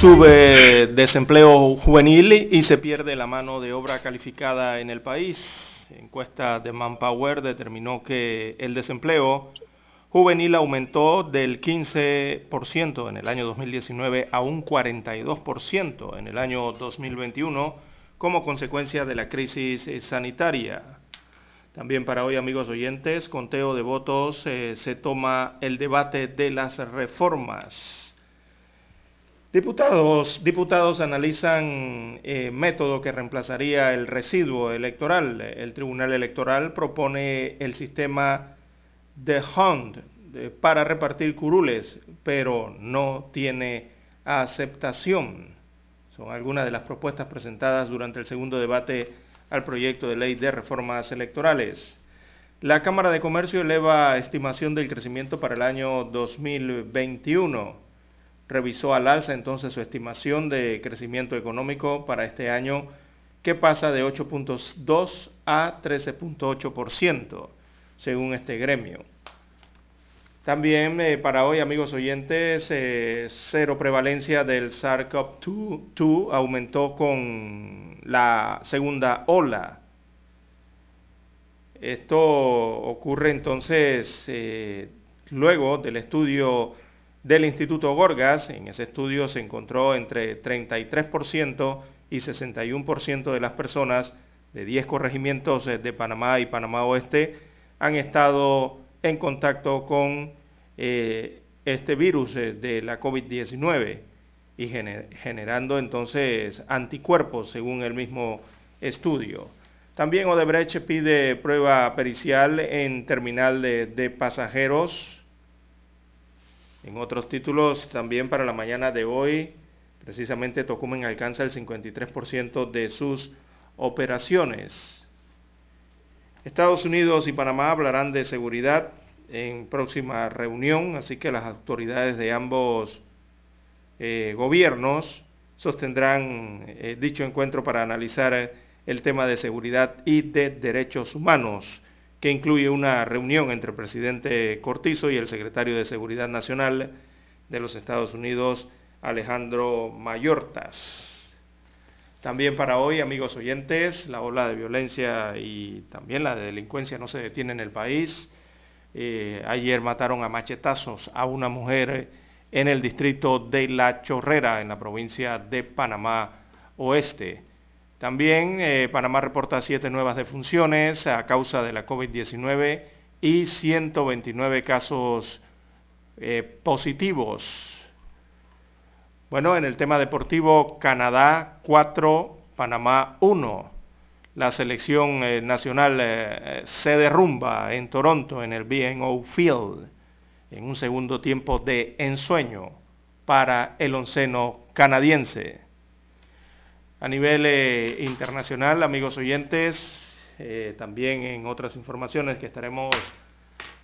Sube desempleo juvenil y se pierde la mano de obra calificada en el país. Encuesta de Manpower determinó que el desempleo juvenil aumentó del 15% en el año 2019 a un 42% en el año 2021 como consecuencia de la crisis sanitaria. También para hoy, amigos oyentes, conteo de votos, eh, se toma el debate de las reformas. Diputados, diputados analizan eh, método que reemplazaría el residuo electoral. El Tribunal Electoral propone el sistema de Hunt para repartir curules, pero no tiene aceptación. Son algunas de las propuestas presentadas durante el segundo debate al proyecto de ley de reformas electorales. La Cámara de Comercio eleva estimación del crecimiento para el año 2021 revisó al alza entonces su estimación de crecimiento económico para este año, que pasa de 8.2 a 13.8%, según este gremio. También eh, para hoy, amigos oyentes, eh, cero prevalencia del SARS-CoV-2 aumentó con la segunda ola. Esto ocurre entonces eh, luego del estudio del Instituto Gorgas. En ese estudio se encontró entre 33% y 61% de las personas de 10 corregimientos eh, de Panamá y Panamá Oeste han estado en contacto con eh, este virus eh, de la COVID-19 y generando entonces anticuerpos según el mismo estudio. También Odebrecht pide prueba pericial en terminal de pasajeros en otros títulos, también para la mañana de hoy, precisamente Tocumen alcanza el 53% de sus operaciones. Estados Unidos y Panamá hablarán de seguridad en próxima reunión, así que las autoridades de ambos eh, gobiernos sostendrán eh, dicho encuentro para analizar el tema de seguridad y de derechos humanos que incluye una reunión entre el presidente Cortizo y el secretario de Seguridad Nacional de los Estados Unidos, Alejandro Mayortas. También para hoy, amigos oyentes, la ola de violencia y también la de delincuencia no se detiene en el país. Eh, ayer mataron a machetazos a una mujer en el distrito de La Chorrera, en la provincia de Panamá Oeste. También eh, Panamá reporta siete nuevas defunciones a causa de la COVID-19 y 129 casos eh, positivos. Bueno, en el tema deportivo, Canadá 4, Panamá 1. La selección eh, nacional se derrumba en Toronto, en el BNO Field, en un segundo tiempo de ensueño para el onceno canadiense. A nivel eh, internacional, amigos oyentes, eh, también en otras informaciones que estaremos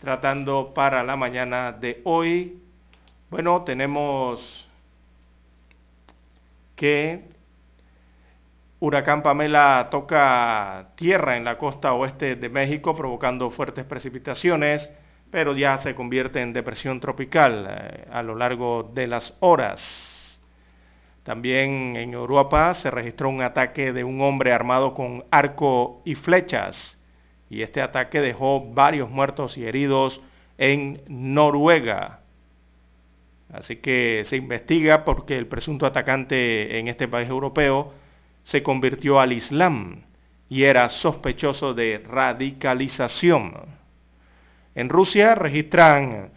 tratando para la mañana de hoy, bueno, tenemos que Huracán Pamela toca tierra en la costa oeste de México, provocando fuertes precipitaciones, pero ya se convierte en depresión tropical eh, a lo largo de las horas. También en Europa se registró un ataque de un hombre armado con arco y flechas y este ataque dejó varios muertos y heridos en Noruega. Así que se investiga porque el presunto atacante en este país europeo se convirtió al Islam y era sospechoso de radicalización. En Rusia registran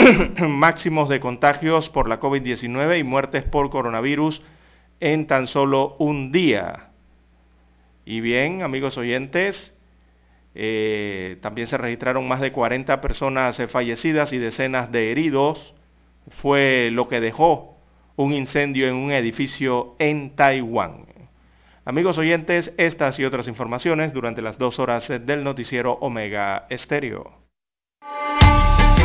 máximos de contagios por la COVID-19 y muertes por coronavirus en tan solo un día. Y bien, amigos oyentes, eh, también se registraron más de 40 personas fallecidas y decenas de heridos. Fue lo que dejó un incendio en un edificio en Taiwán. Amigos oyentes, estas y otras informaciones durante las dos horas del noticiero Omega Estéreo.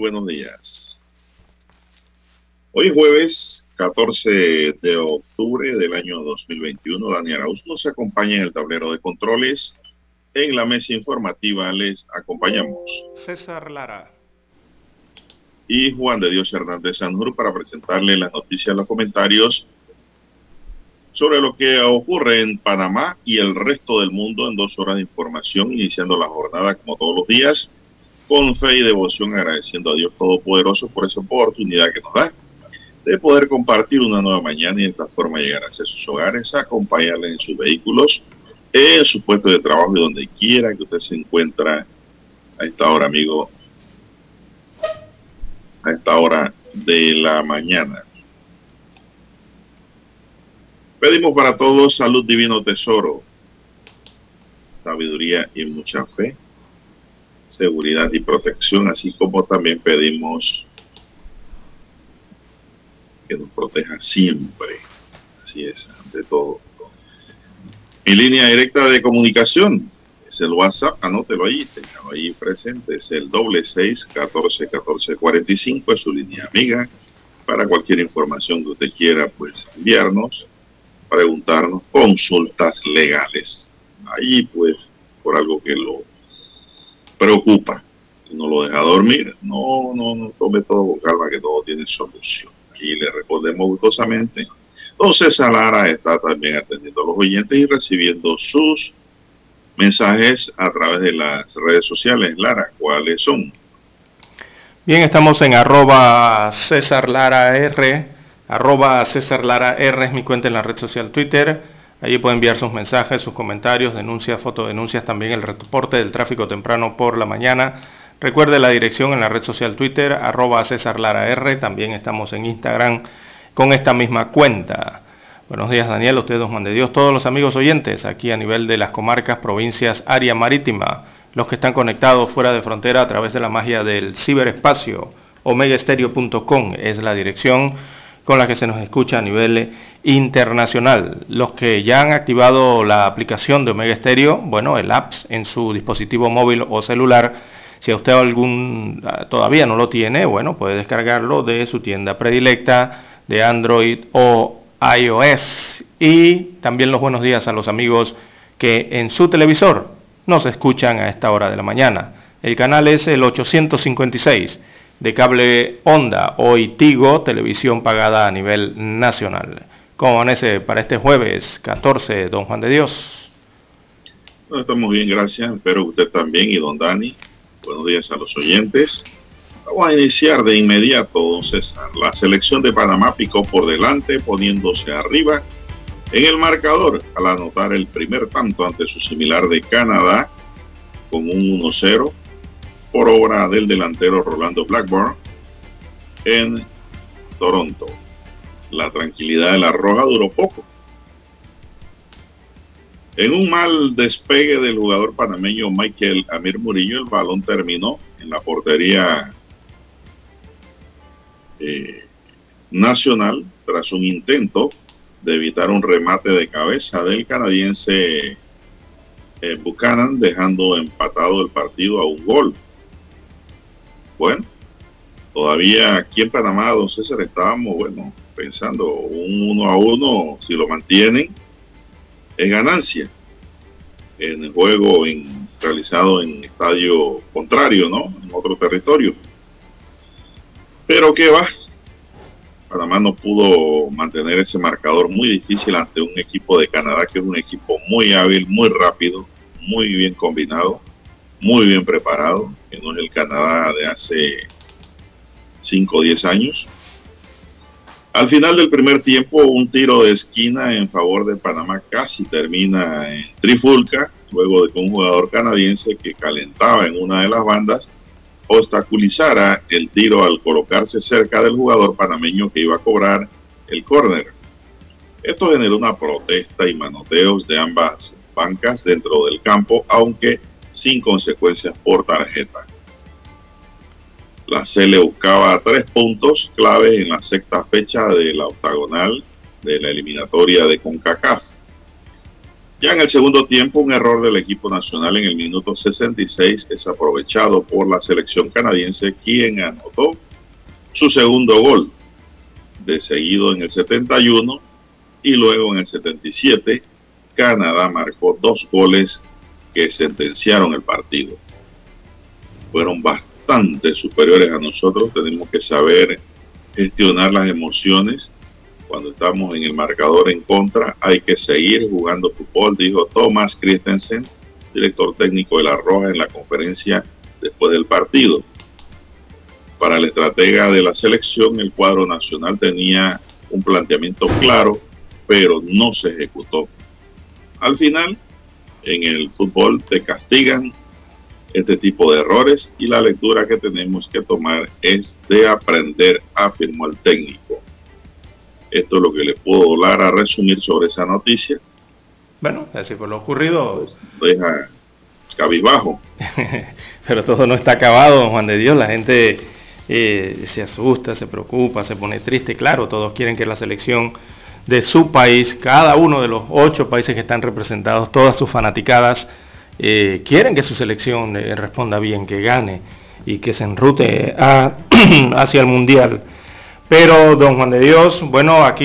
Buenos días. Hoy jueves 14 de octubre del año 2021. Daniel Arauz nos acompaña en el tablero de controles. En la mesa informativa les acompañamos. César Lara. Y Juan de Dios Hernández Sanjur para presentarle las noticias, los comentarios sobre lo que ocurre en Panamá y el resto del mundo en dos horas de información, iniciando la jornada como todos los días con fe y devoción agradeciendo a Dios Todopoderoso por esa oportunidad que nos da de poder compartir una nueva mañana y de esta forma llegar hacia sus hogares, acompañarle en sus vehículos, en su puesto de trabajo y donde quiera que usted se encuentre a esta hora, amigo, a esta hora de la mañana. Pedimos para todos salud divino tesoro, sabiduría y mucha fe seguridad y protección, así como también pedimos que nos proteja siempre. Así es, ante todo. Mi línea directa de comunicación es el WhatsApp, anótelo ahí, tenganlo ahí presente, es el doble seis catorce catorce cuarenta y cinco, es su línea amiga, para cualquier información que usted quiera, pues enviarnos, preguntarnos, consultas legales. Ahí, pues, por algo que lo preocupa, no lo deja dormir. No, no, no tome todo con calma que todo tiene solución. Y le respondemos gustosamente. Entonces Lara está también atendiendo a los oyentes y recibiendo sus mensajes a través de las redes sociales. Lara, ¿cuáles son? Bien, estamos en arroba César Lara R, arroba César Lara R es mi cuenta en la red social Twitter Allí puede enviar sus mensajes, sus comentarios, denuncias, fotodenuncias, también el reporte del tráfico temprano por la mañana. Recuerde la dirección en la red social Twitter, arroba César Lara R. También estamos en Instagram con esta misma cuenta. Buenos días Daniel, ustedes Juan de Dios, todos los amigos oyentes aquí a nivel de las comarcas, provincias, área marítima, los que están conectados fuera de frontera a través de la magia del ciberespacio, omegaestereo.com es la dirección con la que se nos escucha a nivel internacional. Los que ya han activado la aplicación de Omega Stereo, bueno, el apps en su dispositivo móvil o celular, si a usted algún ah, todavía no lo tiene, bueno, puede descargarlo de su tienda predilecta de Android o iOS. Y también los buenos días a los amigos que en su televisor nos escuchan a esta hora de la mañana. El canal es el 856 de cable Onda, hoy Tigo, televisión pagada a nivel nacional. ¿Cómo amanece para este jueves 14, don Juan de Dios? estamos bien, gracias. Espero usted también y don Dani. Buenos días a los oyentes. Vamos a iniciar de inmediato, don César. La selección de Panamá picó por delante, poniéndose arriba en el marcador al anotar el primer tanto ante su similar de Canadá con un 1-0 por obra del delantero Rolando Blackburn en Toronto. La tranquilidad de la Roja duró poco. En un mal despegue del jugador panameño Michael Amir Murillo, el balón terminó en la portería eh, nacional tras un intento de evitar un remate de cabeza del canadiense eh, Buchanan, dejando empatado el partido a un gol. Bueno, todavía aquí en Panamá, don César, estábamos, bueno, pensando un uno a uno, si lo mantienen, es ganancia en el juego en, realizado en estadio contrario, ¿no? En otro territorio. Pero qué va, Panamá no pudo mantener ese marcador muy difícil ante un equipo de Canadá que es un equipo muy hábil, muy rápido, muy bien combinado, muy bien preparado, que no es el Canadá de hace 5 o 10 años. Al final del primer tiempo, un tiro de esquina en favor de Panamá casi termina en trifulca, luego de que un jugador canadiense que calentaba en una de las bandas obstaculizara el tiro al colocarse cerca del jugador panameño que iba a cobrar el córner. Esto generó una protesta y manoteos de ambas bancas dentro del campo, aunque sin consecuencias por tarjeta. La le buscaba tres puntos clave en la sexta fecha de la octagonal de la eliminatoria de CONCACAF. Ya en el segundo tiempo, un error del equipo nacional en el minuto 66 es aprovechado por la selección canadiense, quien anotó su segundo gol, de seguido en el 71 y luego en el 77, Canadá marcó dos goles que sentenciaron el partido. Fueron bastante superiores a nosotros, tenemos que saber gestionar las emociones cuando estamos en el marcador en contra, hay que seguir jugando fútbol, dijo Thomas Christensen, director técnico de La Roja, en la conferencia después del partido. Para el estratega de la selección, el cuadro nacional tenía un planteamiento claro, pero no se ejecutó. Al final, en el fútbol te castigan este tipo de errores y la lectura que tenemos que tomar es de aprender, afirmó el técnico. Esto es lo que le puedo dar a resumir sobre esa noticia. Bueno, así fue lo ocurrido. Pues, deja cabizbajo. Pero todo no está acabado, Juan de Dios. La gente eh, se asusta, se preocupa, se pone triste. Claro, todos quieren que la selección de su país, cada uno de los ocho países que están representados, todas sus fanaticadas, eh, quieren que su selección eh, responda bien, que gane y que se enrute hacia el Mundial. Pero, don Juan de Dios, bueno, aquí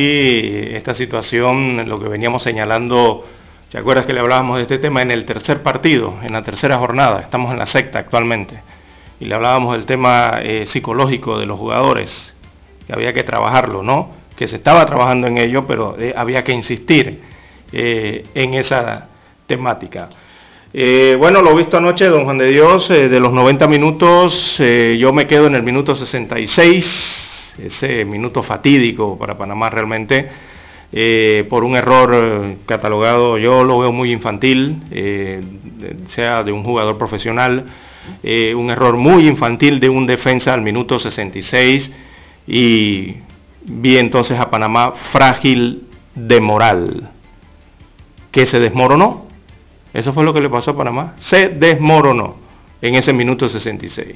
esta situación, lo que veníamos señalando, ¿te acuerdas que le hablábamos de este tema en el tercer partido, en la tercera jornada? Estamos en la secta actualmente. Y le hablábamos del tema eh, psicológico de los jugadores, que había que trabajarlo, ¿no? Que se estaba trabajando en ello, pero eh, había que insistir eh, en esa temática. bueno, lo visto anoche, don Juan de Dios, de los 90 minutos, yo me quedo en el minuto 66 ese minuto fatídico para Panamá realmente, eh, por un error eh, catalogado, yo lo veo muy infantil, eh, sea de un jugador profesional, un error muy infantil de un defensa al minuto 66 y vi entonces a Panamá frágil de moral, que se desmoronó. Eso fue lo que le pasó a Panamá. Se desmoronó en ese minuto 66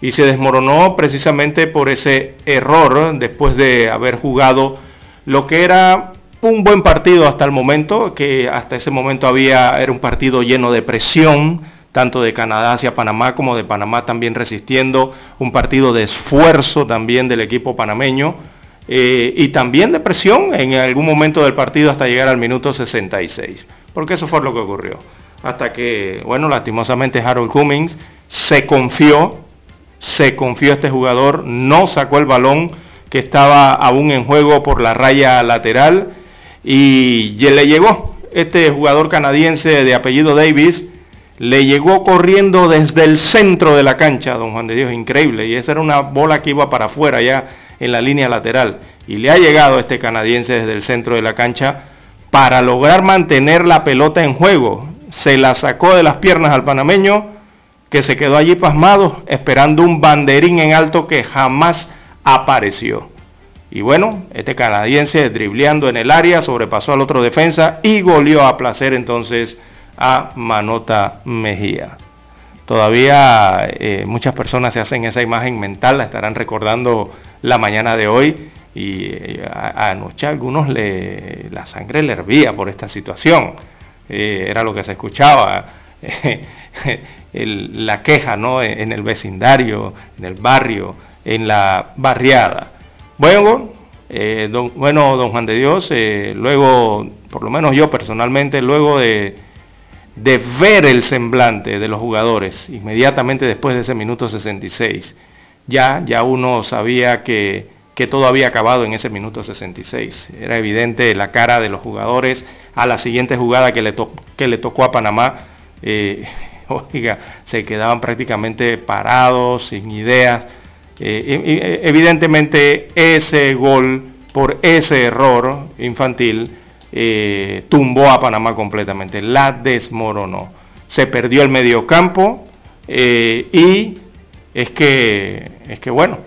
y se desmoronó precisamente por ese error después de haber jugado lo que era un buen partido hasta el momento, que hasta ese momento había, era un partido lleno de presión, tanto de Canadá hacia Panamá como de Panamá también resistiendo, un partido de esfuerzo también del equipo panameño eh, y también de presión en algún momento del partido hasta llegar al minuto 66, porque eso fue lo que ocurrió. Hasta que, bueno, lastimosamente Harold Cummings se confió se confió este jugador, no sacó el balón que estaba aún en juego por la raya lateral y le llegó este jugador canadiense de apellido Davis, le llegó corriendo desde el centro de la cancha, don Juan de Dios, increíble, y esa era una bola que iba para afuera ya en la línea lateral, y le ha llegado este canadiense desde el centro de la cancha para lograr mantener la pelota en juego, se la sacó de las piernas al panameño, que se quedó allí pasmado esperando un banderín en alto que jamás apareció. Y bueno, este canadiense dribleando en el área, sobrepasó al otro defensa y goleó a placer entonces a Manota Mejía. Todavía eh, muchas personas se hacen esa imagen mental, la estarán recordando la mañana de hoy y eh, anoche a algunos le, la sangre le hervía por esta situación. Eh, era lo que se escuchaba, la queja ¿no? en el vecindario, en el barrio, en la barriada. Bueno, don, bueno, don Juan de Dios, luego, por lo menos yo personalmente, luego de, de, ver el semblante de los jugadores, inmediatamente después de ese minuto 66, ya, ya uno sabía que, que todo había acabado en ese minuto 66. Era evidente la cara de los jugadores a la siguiente jugada que le, que le tocó a Panamá. Eh, oiga, se quedaban prácticamente parados, sin ideas eh, evidentemente ese gol por ese error infantil eh, tumbó a Panamá completamente, la desmoronó. Se perdió el mediocampo eh, y es que, es que bueno,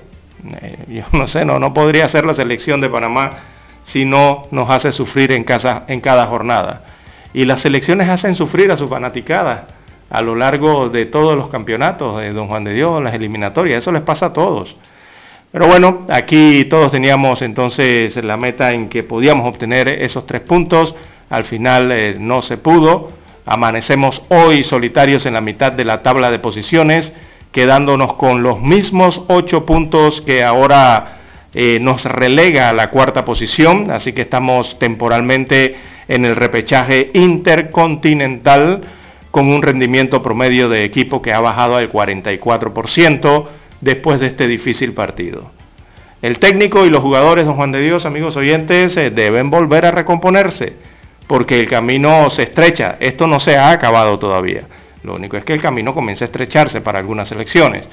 yo no sé, no, no podría ser la selección de Panamá si no nos hace sufrir en, casa, en cada jornada. Y las selecciones hacen sufrir a sus fanaticadas a lo largo de todos los campeonatos de Don Juan de Dios, las eliminatorias, eso les pasa a todos. Pero bueno, aquí todos teníamos entonces la meta en que podíamos obtener esos tres puntos, al final eh, no se pudo, amanecemos hoy solitarios en la mitad de la tabla de posiciones, quedándonos con los mismos ocho puntos que ahora eh, nos relega a la cuarta posición, así que estamos temporalmente en el repechaje intercontinental con un rendimiento promedio de equipo que ha bajado al 44% después de este difícil partido. El técnico y los jugadores, don Juan de Dios, amigos oyentes, eh, deben volver a recomponerse, porque el camino se estrecha. Esto no se ha acabado todavía. Lo único es que el camino comienza a estrecharse para algunas elecciones.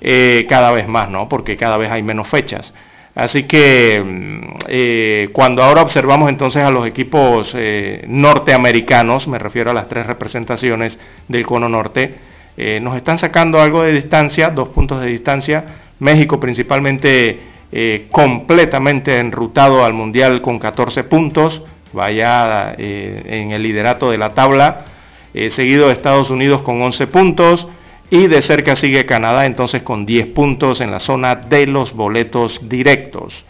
Eh, cada vez más, ¿no? Porque cada vez hay menos fechas. Así que mm, eh, cuando ahora observamos entonces a los equipos norteamericanos, me refiero a las tres representaciones del cono norte, eh, nos están sacando algo de distancia, dos puntos de distancia. México principalmente completamente enrutado al Mundial con 14 puntos, vaya en el liderato de la tabla, seguido de Estados Unidos con 11 puntos, y de cerca sigue Canadá entonces con 10 puntos en la zona de los boletos directos.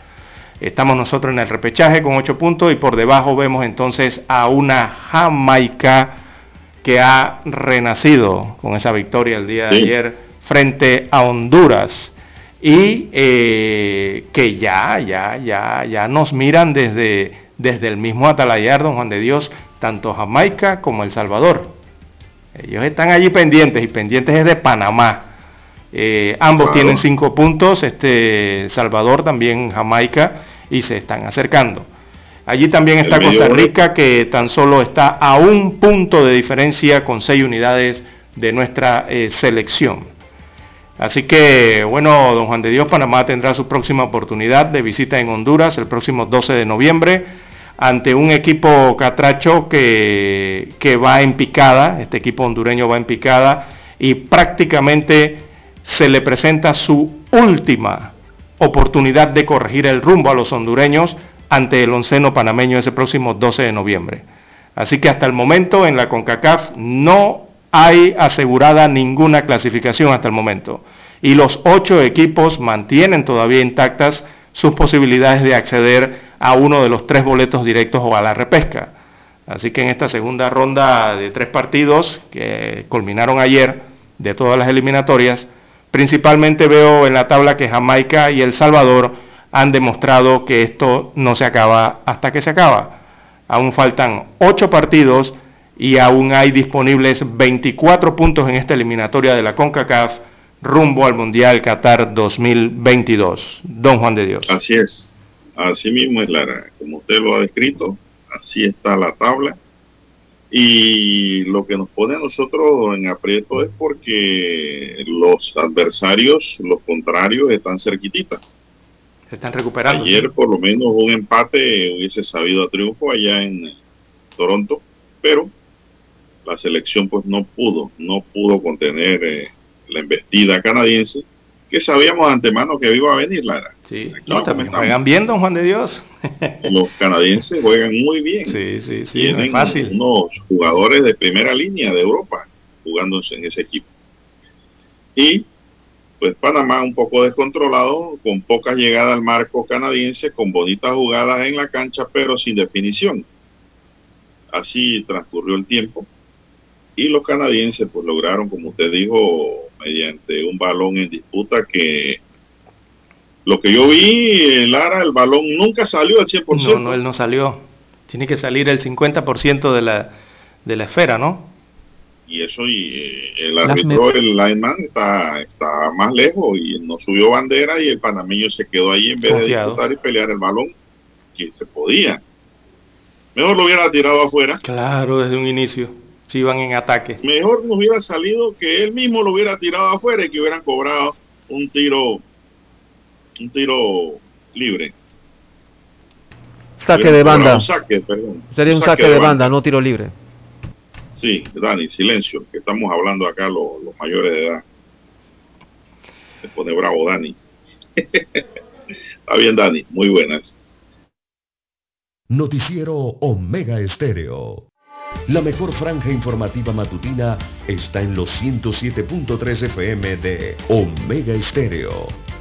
Estamos nosotros en el repechaje con 8 puntos y por debajo vemos entonces a una Jamaica que ha renacido con esa victoria el día de ayer frente a Honduras y eh, que ya, ya, ya, ya nos miran desde, desde el mismo Atalayar, don Juan de Dios, tanto Jamaica como El Salvador. Ellos están allí pendientes y pendientes es de Panamá. Eh, ambos tienen cinco puntos, este Salvador también Jamaica y se están acercando. Allí también está Costa Rica que tan solo está a un punto de diferencia con seis unidades de nuestra eh, selección. Así que, bueno, don Juan de Dios, Panamá tendrá su próxima oportunidad de visita en Honduras el próximo 12 de noviembre ante un equipo catracho que, que va en picada, este equipo hondureño va en picada y prácticamente se le presenta su última oportunidad de corregir el rumbo a los hondureños ante el onceno panameño ese próximo 12 de noviembre. Así que hasta el momento en la CONCACAF no hay asegurada ninguna clasificación hasta el momento. Y los ocho equipos mantienen todavía intactas sus posibilidades de acceder a uno de los tres boletos directos o a la repesca. Así que en esta segunda ronda de tres partidos que culminaron ayer de todas las eliminatorias, principalmente veo en la tabla que Jamaica y El Salvador han demostrado que esto no se acaba hasta que se acaba. Aún faltan ocho partidos y aún hay disponibles 24 puntos en esta eliminatoria de la CONCACAF rumbo al Mundial Qatar 2022. Don Juan de Dios. Así es. Así mismo es, Lara. Como usted lo ha descrito, así está la tabla. Y lo que nos pone a nosotros en aprieto es porque los adversarios, los contrarios, están cerquititas. Se están recuperando. Ayer por lo menos un empate hubiese sabido a triunfo allá en Toronto, pero la selección pues no pudo, no pudo contener eh, la embestida canadiense que sabíamos de antemano que iba a venir, Lara. Sí, no, también juegan bien, don Juan de Dios. Los canadienses juegan muy bien. Sí, sí, sí, Tienen es fácil. unos jugadores de primera línea de Europa jugando en ese equipo. Y pues Panamá un poco descontrolado, con pocas llegadas al marco canadiense, con bonitas jugadas en la cancha, pero sin definición. Así transcurrió el tiempo y los canadienses pues lograron, como usted dijo, mediante un balón en disputa que lo que yo vi, Lara, el balón nunca salió al 100%. No, no, él no salió. Tiene que salir el 50% de la, de la esfera, ¿no? Y eso y eh, el árbitro, el lineman está, está más lejos y no subió bandera y el panameño se quedó ahí en vez de disputar y pelear el balón que se podía. Mejor lo hubiera tirado afuera. Claro, desde un inicio, si iban en ataque. Mejor nos hubiera salido que él mismo lo hubiera tirado afuera y que hubieran cobrado un tiro, un tiro libre. Saque de banda. Sería un saque, de, banda, no tiro libre. Sí, Dani, silencio, que estamos hablando acá los, mayores de edad. Se pone bravo Dani. Está bien, Dani, muy buenas. Noticiero Omega Estéreo. La mejor franja informativa matutina está en los 107.3 FM de Omega Estéreo.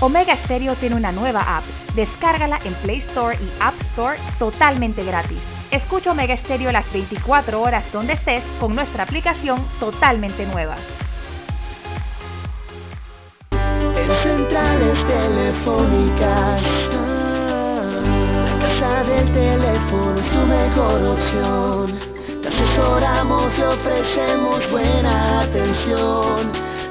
Omega Stereo tiene una nueva app. Descárgala en Play Store y App Store totalmente gratis. Escucha Omega Stereo las 24 horas donde estés con nuestra aplicación totalmente nueva. En centrales telefónicas, la casa del teléfono es tu mejor opción. Te asesoramos y ofrecemos buena atención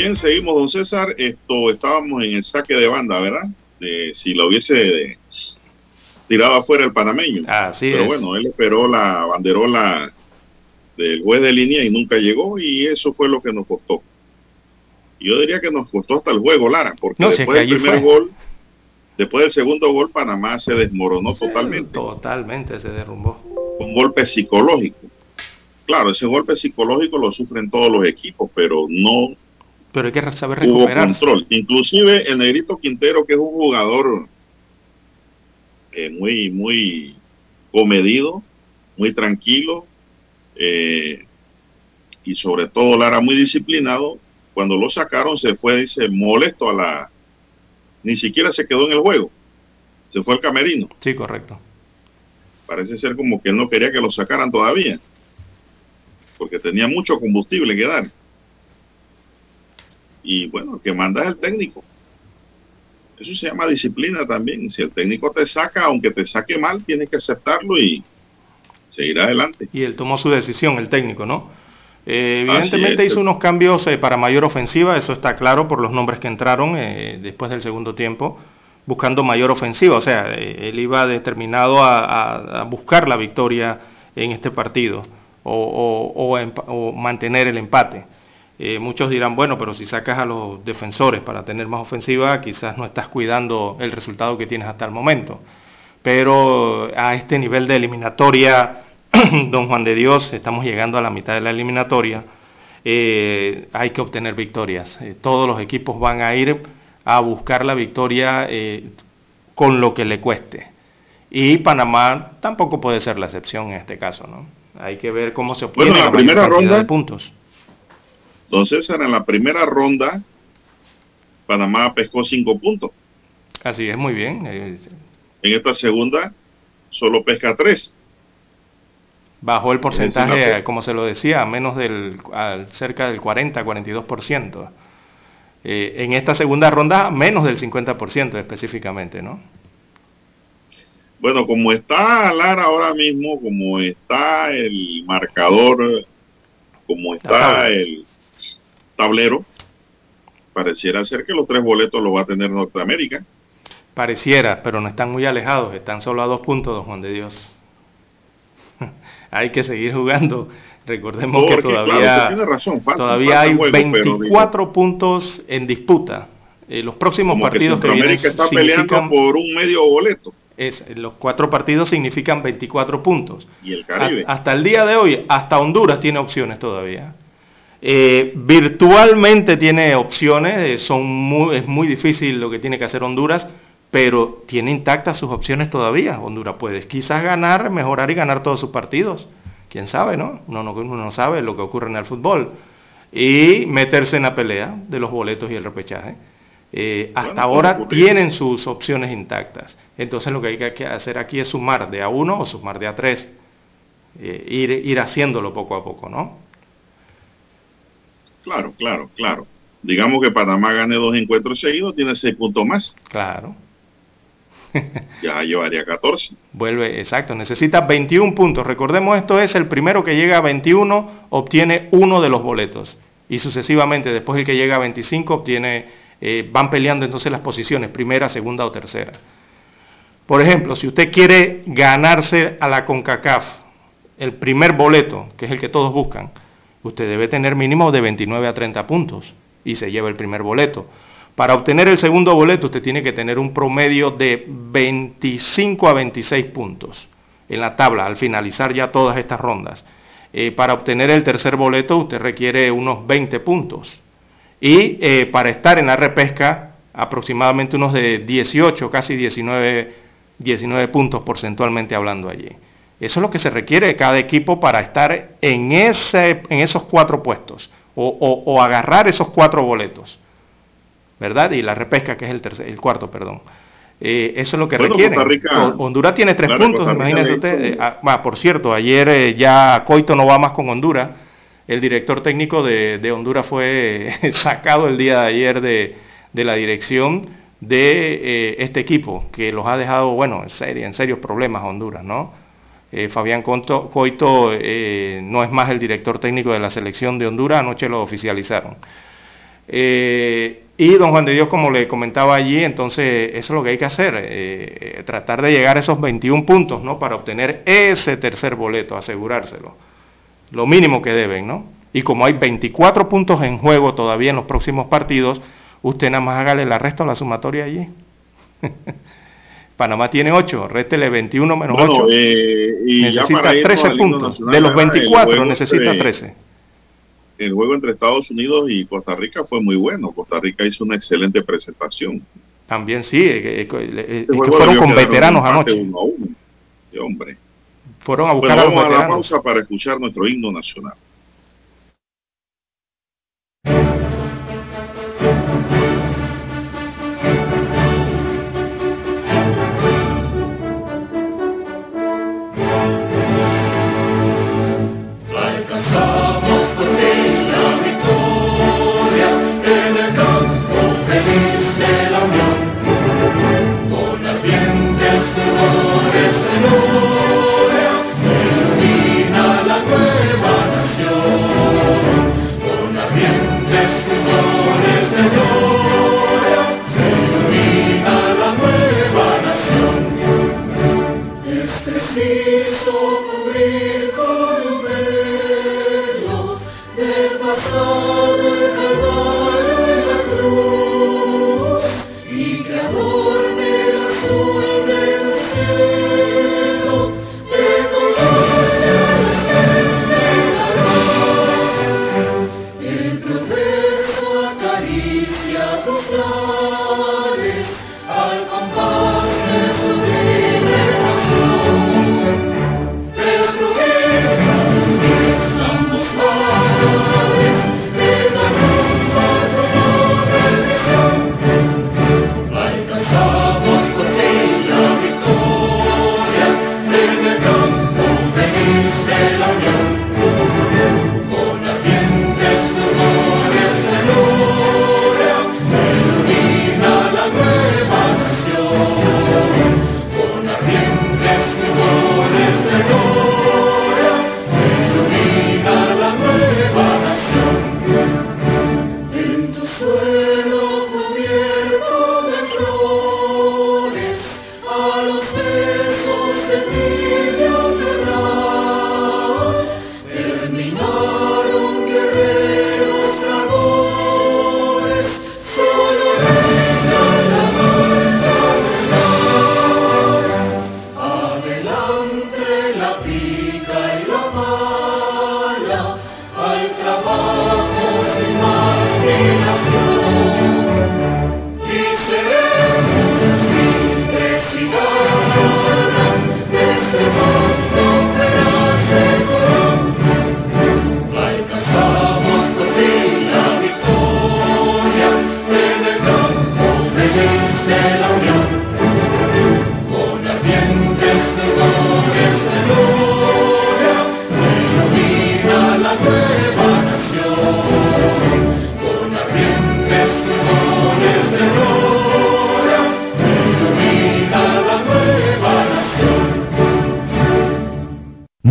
Bien, seguimos, don César. Esto estábamos en el saque de banda, ¿verdad? De, si lo hubiese tirado afuera el panameño. Pero bueno, él esperó la banderola del juez de línea y nunca llegó y eso fue lo que nos costó. Yo diría que nos costó hasta el juego, Lara, porque después del primer gol, después del segundo gol, Panamá se desmoronó totalmente. Totalmente se derrumbó. Un golpe psicológico. Claro, ese golpe psicológico lo sufren todos los equipos, pero no pero hay que saber recuperar. control. Inclusive el Negrito Quintero, que es un jugador eh, muy, muy comedido, muy tranquilo, eh, y sobre todo Lara muy disciplinado, cuando lo sacaron se fue, dice, molesto a la... Ni siquiera se quedó en el juego. Se fue al camerino. Sí, correcto. Parece ser como que él no quería que lo sacaran todavía. Porque tenía mucho combustible que dar y bueno, que manda es el técnico. Eso se llama disciplina también. Si el técnico te saca, aunque te saque mal, tienes que aceptarlo y seguir adelante. Y él tomó su decisión, el técnico, ¿no? Eh, evidentemente hizo unos cambios eh, para mayor ofensiva, eso está claro por los nombres que entraron después del segundo tiempo, buscando mayor ofensiva. O sea, él iba determinado a, buscar la victoria en este partido o mantener el empate. Eh, muchos dirán, bueno, pero si sacas a los defensores para tener más ofensiva, quizás no estás cuidando el resultado que tienes hasta el momento. Pero a este nivel de eliminatoria, don Juan de Dios, estamos llegando a la mitad de la eliminatoria, eh, hay que obtener victorias. Eh, todos los equipos van a ir a buscar la victoria con lo que le cueste. Y Panamá tampoco puede ser la excepción en este caso, ¿no? Hay que ver cómo se obtiene la, primera ronda de puntos. Entonces, en la primera ronda, Panamá pescó cinco puntos. Así es, muy bien. En esta segunda, solo pesca tres. Bajó el porcentaje, como se lo decía, a menos del, cerca del 40, 42%. Eh, en esta segunda ronda, menos del 50% específicamente, ¿no? Bueno, como está Lara ahora mismo, como está el marcador, como está el, tablero, pareciera ser que los tres boletos los va a tener Norteamérica. Pareciera, pero no están muy alejados, están solo a dos puntos, don Juan de Dios. hay que seguir jugando. Recordemos que todavía, todavía hay 24 puntos en disputa. Eh, los próximos partidos que, vienen está peleando por un medio boleto. Es, los cuatro partidos significan 24 puntos. Y el Caribe. hasta el día de hoy, hasta Honduras tiene opciones todavía. Eh, virtualmente tiene opciones, eh, son es muy difícil lo que tiene que hacer Honduras, pero tiene intactas sus opciones todavía. Honduras puede quizás ganar, mejorar y ganar todos sus partidos. Quién sabe, ¿no? Uno, no, uno no sabe lo que ocurre en el fútbol. Y meterse en la pelea de los boletos y el repechaje. Eh, hasta ahora tienen sus opciones intactas. Entonces lo que hay que hacer aquí es sumar de a uno o sumar de a tres. ir, ir haciéndolo poco a poco, ¿no? Claro, claro, claro. Digamos que Panamá gane dos encuentros seguidos, tiene seis puntos más. Claro. ya llevaría 14. Vuelve, exacto, necesita 21 puntos. Recordemos esto es el primero que llega a 21 obtiene uno de los boletos y sucesivamente después el que llega a 25 obtiene, eh, van peleando entonces las posiciones, primera, segunda o tercera. Por ejemplo, si usted quiere ganarse a la CONCACAF, el primer boleto, que es el que todos buscan, usted debe tener mínimo de 29 a 30 puntos y se lleva el primer boleto. Para obtener el segundo boleto usted tiene que tener un promedio de 25 a 26 puntos en la tabla al finalizar ya todas estas rondas. Eh, para obtener el tercer boleto usted requiere unos 20 puntos. Y eh, para estar en la repesca aproximadamente unos de 18, casi 19, 19 puntos porcentualmente hablando allí. Eso es lo que se requiere de cada equipo para estar en, ese, en esos cuatro puestos o, agarrar esos cuatro boletos. ¿Verdad? Y la repesca, que es el, tercer, el cuarto, perdón. Eh, eso es lo que requiere. Honduras tiene tres puntos, imagínense usted. Eh, ah, por cierto, ayer eh, ya Coito no va más con Honduras. El director técnico de, Honduras fue sacado el día de ayer de, la dirección de este equipo, que los ha dejado, bueno, en, serio, en serios problemas a Honduras, ¿no? Eh, Fabián Coito eh, no es más el director técnico de la selección de Honduras, anoche lo oficializaron. Eh, y don Juan de Dios, como le comentaba allí, entonces eso es lo que hay que hacer, tratar de llegar a esos 21 puntos, ¿no? Para obtener ese tercer boleto, asegurárselo. Lo mínimo que deben, ¿no? Y como hay 24 puntos en juego todavía en los próximos partidos, usted nada más hágale el arresto a la sumatoria allí. Panamá tiene 8, réstele 21 menos 8. Eh, necesita 13 puntos. De los 24 necesita 13. El juego entre Estados Unidos y Costa Rica fue muy bueno. Costa Rica hizo una excelente presentación. También sí, eh, eh, que fueron con veteranos anoche. Uno a uno. hombre. Fueron a buscar a los vamos a la pausa para escuchar nuestro himno nacional.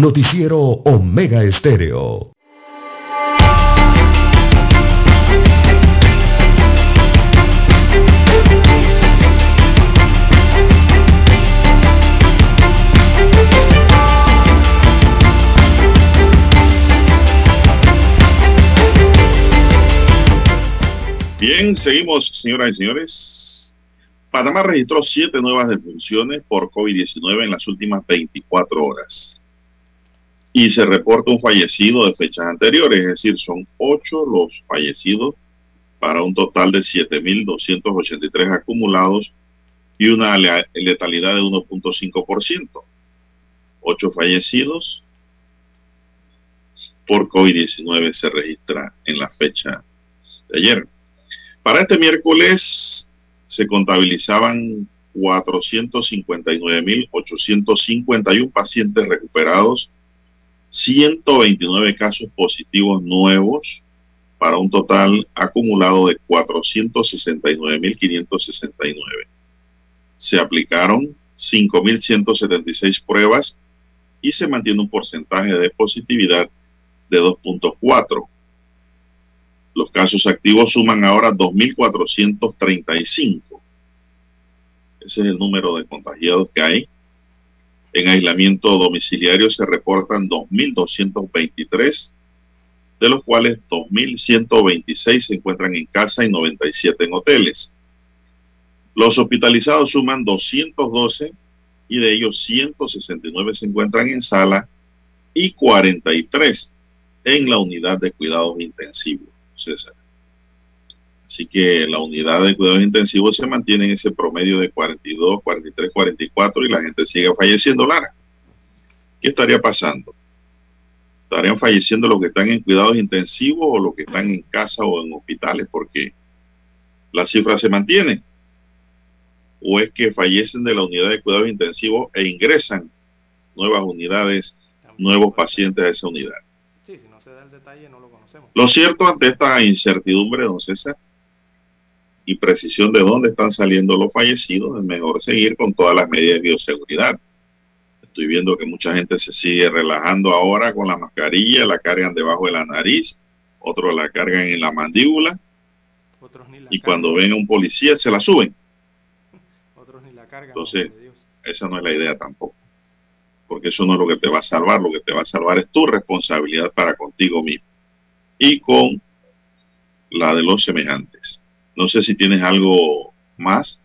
Noticiero Omega Estéreo. Bien, seguimos, señoras y señores. Panamá registró siete nuevas defunciones por COVID-19 en las últimas 24 horas y se reporta un fallecido de fechas anteriores, es decir, son ocho los fallecidos para un total de 7.283 acumulados y una letalidad de 1.5%. Ocho fallecidos por COVID-19 se registra en la fecha de ayer. Para este miércoles se contabilizaban 459.851 pacientes recuperados 129 casos positivos nuevos para un total acumulado de 469.569. Se aplicaron 5.176 pruebas y se mantiene un porcentaje de positividad de 2.4. Los casos activos suman ahora 2.435. Ese es el número de contagiados que hay en aislamiento domiciliario se reportan 2.223, de los cuales 2.126 se encuentran en casa y 97 en hoteles. Los hospitalizados suman 212 y de ellos 169 se encuentran en sala y 43 en la unidad de cuidados intensivos. Así que la unidad de cuidados intensivos se mantiene en ese promedio de 42, 43, 44 y la gente sigue falleciendo, Lara. ¿Qué estaría pasando? ¿Estarían falleciendo los que están en cuidados intensivos o los que están en casa o en hospitales? Porque la cifra se mantiene. ¿O es que fallecen de la unidad de cuidados intensivos e ingresan nuevas unidades, nuevos pacientes a esa unidad? Sí, si no se da el detalle no lo conocemos. Lo cierto ante esta incertidumbre, don César, y precisión de dónde están saliendo los fallecidos, es mejor seguir con todas las medidas de bioseguridad. Estoy viendo que mucha gente se sigue relajando ahora con la mascarilla, la cargan debajo de la nariz, otros la cargan en la mandíbula, y cuando ven a un policía se la suben. Otros ni la cargan. Entonces, esa no es la idea tampoco, porque eso no es lo que te va a salvar, lo que te va a salvar es tu responsabilidad para contigo mismo y con la de los semejantes. No sé si tienes algo más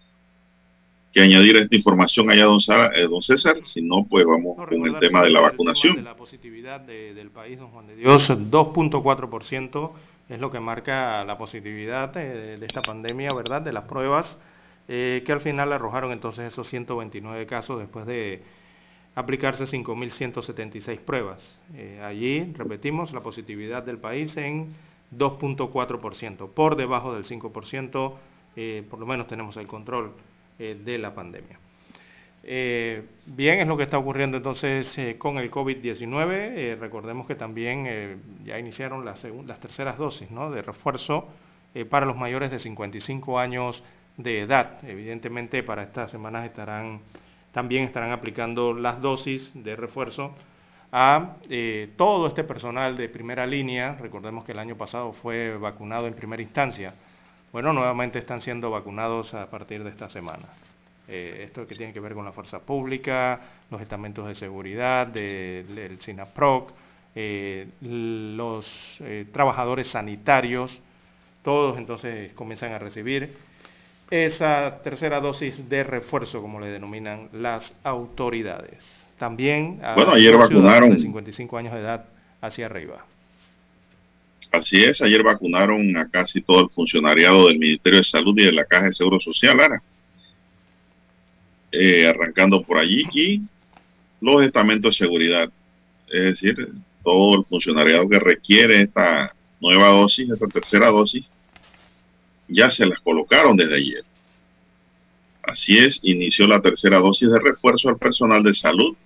que añadir a esta información allá, don, eh, don César. Si no, pues vamos con el tema de la vacunación. la positividad del país, don Juan de Dios, 2.4% es lo que marca la positividad de, esta pandemia, ¿verdad? De las pruebas eh, que al final arrojaron entonces esos 129 casos después de aplicarse 5.176 pruebas. Eh, allí, repetimos, la positividad del país en 2.4%, por debajo del 5%, eh, por lo menos tenemos el control de la pandemia. bien, es lo que está ocurriendo entonces con el COVID-19. recordemos que también ya iniciaron las, terceras dosis de refuerzo para los mayores de 55 años de edad. Evidentemente para estas semanas estarán, también estarán aplicando las dosis de refuerzo a eh, todo este personal de primera línea. Recordemos que el año pasado fue vacunado en primera instancia. Bueno, nuevamente están siendo vacunados a partir de esta semana. Eh, esto que tiene que ver con la fuerza pública, los estamentos de seguridad del SINAPROC, eh, los trabajadores sanitarios, todos entonces comienzan a recibir esa tercera dosis de refuerzo, como le denominan las autoridades. También a bueno, ayer vacunaron de 55 años de edad hacia arriba. Así es, ayer vacunaron a casi todo el funcionariado del Ministerio de Salud y de la Caja de Seguro Social, Lara. Eh, arrancando por allí y los estamentos de seguridad, es decir, todo el funcionariado que requiere esta nueva dosis, esta tercera dosis, ya se las colocaron desde ayer. Así es, inició la tercera dosis de refuerzo al personal de salud,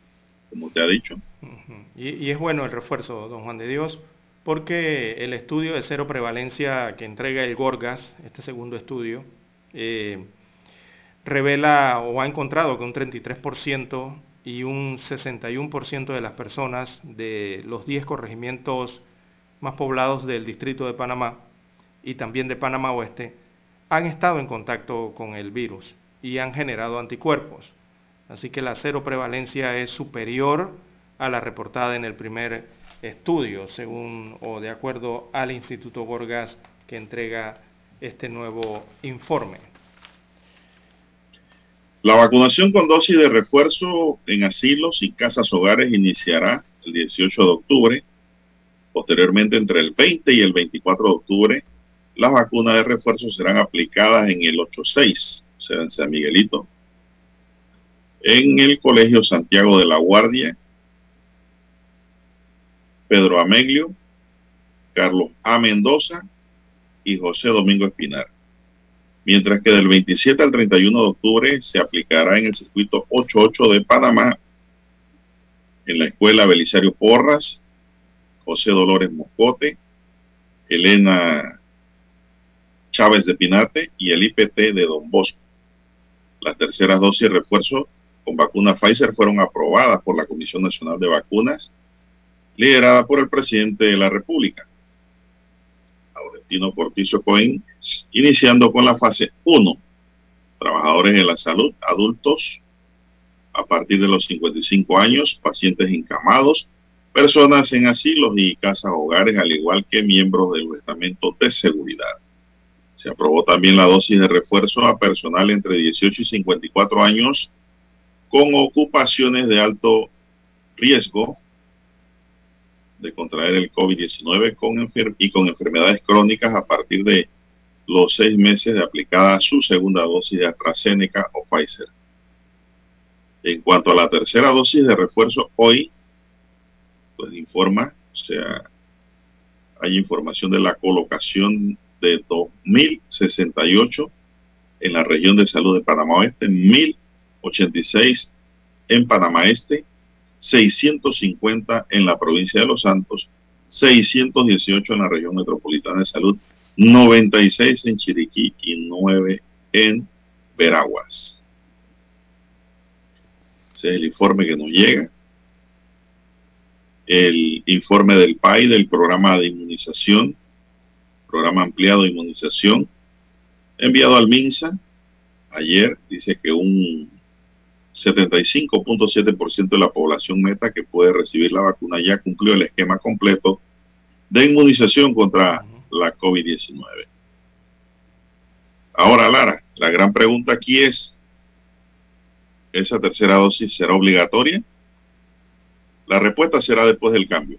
como te ha dicho. y, es bueno el refuerzo, don Juan de Dios, porque el estudio de cero prevalencia que entrega el Gorgas, este segundo estudio, eh, revela o ha encontrado que un 33% y un 61% de las personas de los 10 corregimientos más poblados del distrito de Panamá y también de Panamá Oeste han estado en contacto con el virus y han generado anticuerpos. Así que la cero prevalencia es superior a la reportada en el primer estudio, según o de acuerdo al Instituto Gorgas que entrega este nuevo informe. La vacunación con dosis de refuerzo en asilos y casas hogares iniciará el 18 de octubre. Posteriormente, entre el 20 y el 24 de octubre, las vacunas de refuerzo serán aplicadas en el 86, San Miguelito, en el Colegio Santiago de la Guardia, Pedro Ameglio, Carlos A. Mendoza y José Domingo Espinar. Mientras que del 27 al 31 de octubre se aplicará en el circuito 88 de Panamá, en la Escuela Belisario Porras, José Dolores Moscote, Elena Chávez de Pinate y el IPT de Don Bosco. Las terceras dosis de refuerzo con vacuna Pfizer fueron aprobadas por la Comisión Nacional de Vacunas, liderada por el presidente de la República, Aurentino Portizo Cohen, iniciando con la fase 1. Trabajadores de la salud, adultos a partir de los 55 años, pacientes encamados, personas en asilos y casas hogares, al igual que miembros del estamento de seguridad. Se aprobó también la dosis de refuerzo a personal entre 18 y 54 años con ocupaciones de alto riesgo de contraer el COVID-19 con y con enfermedades crónicas a partir de los seis meses de aplicada su segunda dosis de AstraZeneca o Pfizer. En cuanto a la tercera dosis de refuerzo, hoy, pues informa, o sea, hay información de la colocación de 2.068 en la región de salud de Panamá Oeste, 1.086 en Panamá Este, 650 en la provincia de Los Santos, 618 en la región metropolitana de salud, 96 en Chiriquí y 9 en Veraguas. Ese es el informe que nos llega. El informe del PAI del programa de inmunización programa ampliado de inmunización, enviado al MINSA. Ayer dice que un 75.7% de la población meta que puede recibir la vacuna ya cumplió el esquema completo de inmunización contra la COVID-19. Ahora, Lara, la gran pregunta aquí es, ¿esa tercera dosis será obligatoria? La respuesta será después del cambio.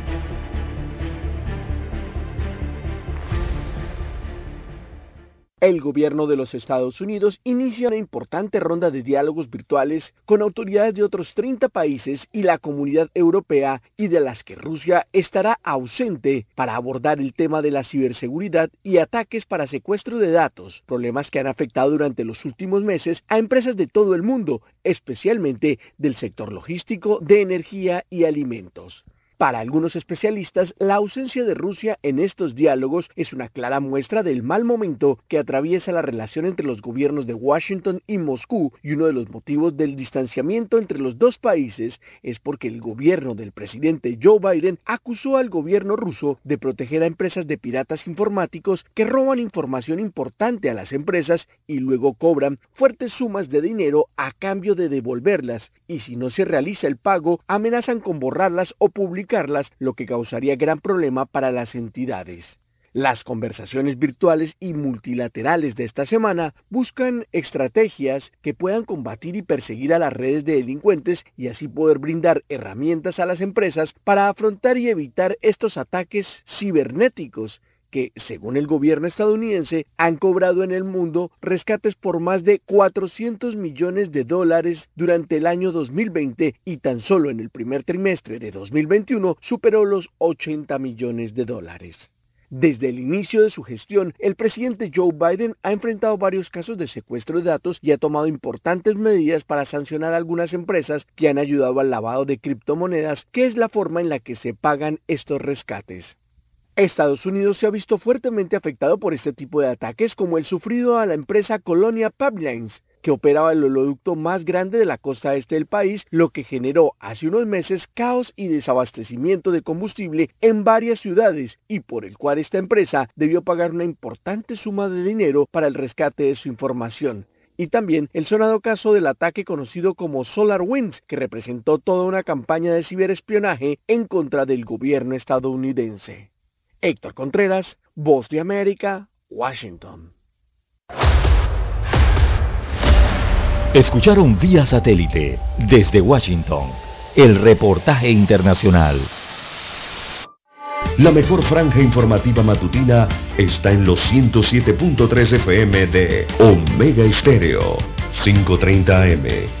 El gobierno de los Estados Unidos inicia una importante ronda de diálogos virtuales con autoridades de otros 30 países y la comunidad europea y de las que Rusia estará ausente para abordar el tema de la ciberseguridad y ataques para secuestro de datos, problemas que han afectado durante los últimos meses a empresas de todo el mundo, especialmente del sector logístico, de energía y alimentos. Para algunos especialistas, la ausencia de Rusia en estos diálogos es una clara muestra del mal momento que atraviesa la relación entre los gobiernos de Washington y Moscú y uno de los motivos del distanciamiento entre los dos países es porque el gobierno del presidente Joe Biden acusó al gobierno ruso de proteger a empresas de piratas informáticos que roban información importante a las empresas y luego cobran fuertes sumas de dinero a cambio de devolverlas y si no se realiza el pago amenazan con borrarlas o publicarlas lo que causaría gran problema para las entidades. Las conversaciones virtuales y multilaterales de esta semana buscan estrategias que puedan combatir y perseguir a las redes de delincuentes y así poder brindar herramientas a las empresas para afrontar y evitar estos ataques cibernéticos que, según el gobierno estadounidense, han cobrado en el mundo rescates por más de 400 millones de dólares durante el año 2020 y tan solo en el primer trimestre de 2021 superó los 80 millones de dólares. Desde el inicio de su gestión, el presidente Joe Biden ha enfrentado varios casos de secuestro de datos y ha tomado importantes medidas para sancionar a algunas empresas que han ayudado al lavado de criptomonedas, que es la forma en la que se pagan estos rescates. Estados Unidos se ha visto fuertemente afectado por este tipo de ataques como el sufrido a la empresa Colonia Pipelines, que operaba el oleoducto más grande de la costa este del país, lo que generó hace unos meses caos y desabastecimiento de combustible en varias ciudades y por el cual esta empresa debió pagar una importante suma de dinero para el rescate de su información y también el sonado caso del ataque conocido como SolarWinds, que representó toda una campaña de ciberespionaje en contra del gobierno estadounidense. Héctor Contreras, Voz de América, Washington. Escucharon vía satélite desde Washington el reportaje internacional. La mejor franja informativa matutina está en los 107.3 FM de Omega Estéreo, 530 AM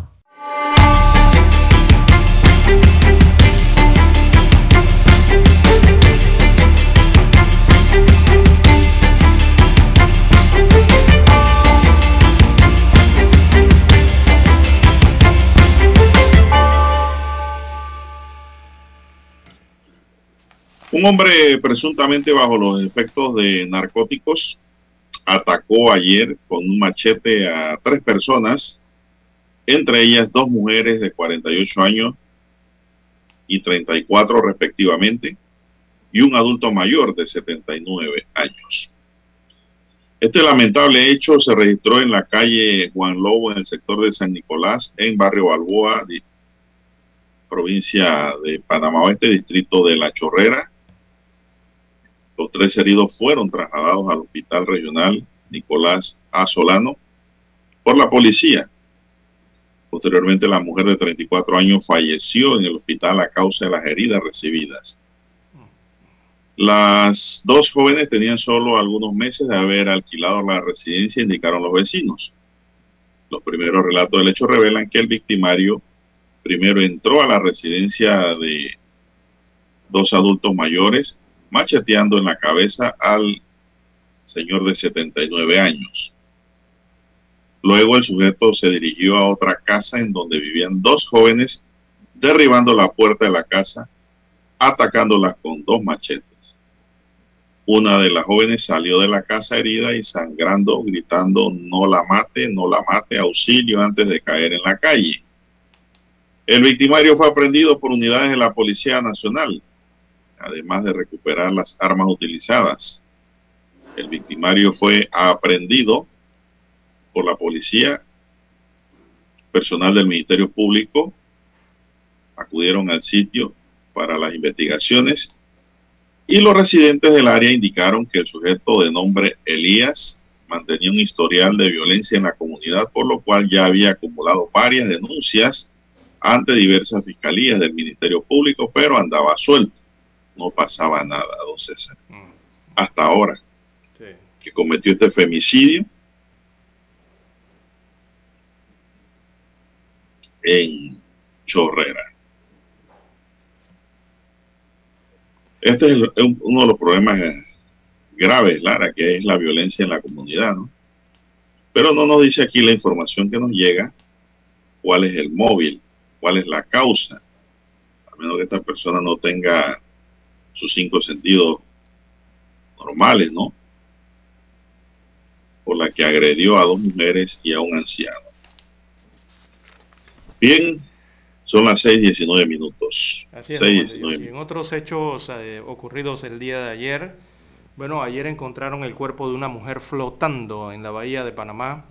Un hombre presuntamente bajo los efectos de narcóticos atacó ayer con un machete a tres personas, entre ellas dos mujeres de 48 años y 34 respectivamente, y un adulto mayor de 79 años. Este lamentable hecho se registró en la calle Juan Lobo en el sector de San Nicolás, en Barrio Balboa, provincia de Panamá Oeste, distrito de La Chorrera, los tres heridos fueron trasladados al Hospital Regional Nicolás A. Solano por la policía. Posteriormente, la mujer de 34 años falleció en el hospital a causa de las heridas recibidas. Las dos jóvenes tenían solo algunos meses de haber alquilado la residencia, indicaron los vecinos. Los primeros relatos del hecho revelan que el victimario primero entró a la residencia de dos adultos mayores macheteando en la cabeza al señor de 79 años. Luego el sujeto se dirigió a otra casa en donde vivían dos jóvenes, derribando la puerta de la casa, atacándolas con dos machetes. Una de las jóvenes salió de la casa herida y sangrando, gritando, no la mate, no la mate, auxilio antes de caer en la calle. El victimario fue aprendido por unidades de la Policía Nacional, además de recuperar las armas utilizadas. El victimario fue aprendido por la policía, personal del Ministerio Público, acudieron al sitio para las investigaciones y los residentes del área indicaron que el sujeto de nombre Elías mantenía un historial de violencia en la comunidad, por lo cual ya había acumulado varias denuncias ante diversas fiscalías del Ministerio Público, pero andaba suelto. No pasaba nada, don César. Mm. Hasta ahora que cometió este femicidio en Chorrera. Este es uno de los problemas graves, Lara, que es la violencia en la comunidad, ¿no? Pero no nos dice aquí la información que nos llega, cuál es el móvil, cuál es la causa, a menos que esta persona no tenga sus cinco sentidos normales, ¿no? Por la que agredió a dos mujeres y a un anciano. Bien, son las 6.19 minutos. Así es, Y en otros hechos eh, ocurridos el día de ayer, bueno, ayer encontraron el cuerpo de una mujer flotando en la bahía de Panamá.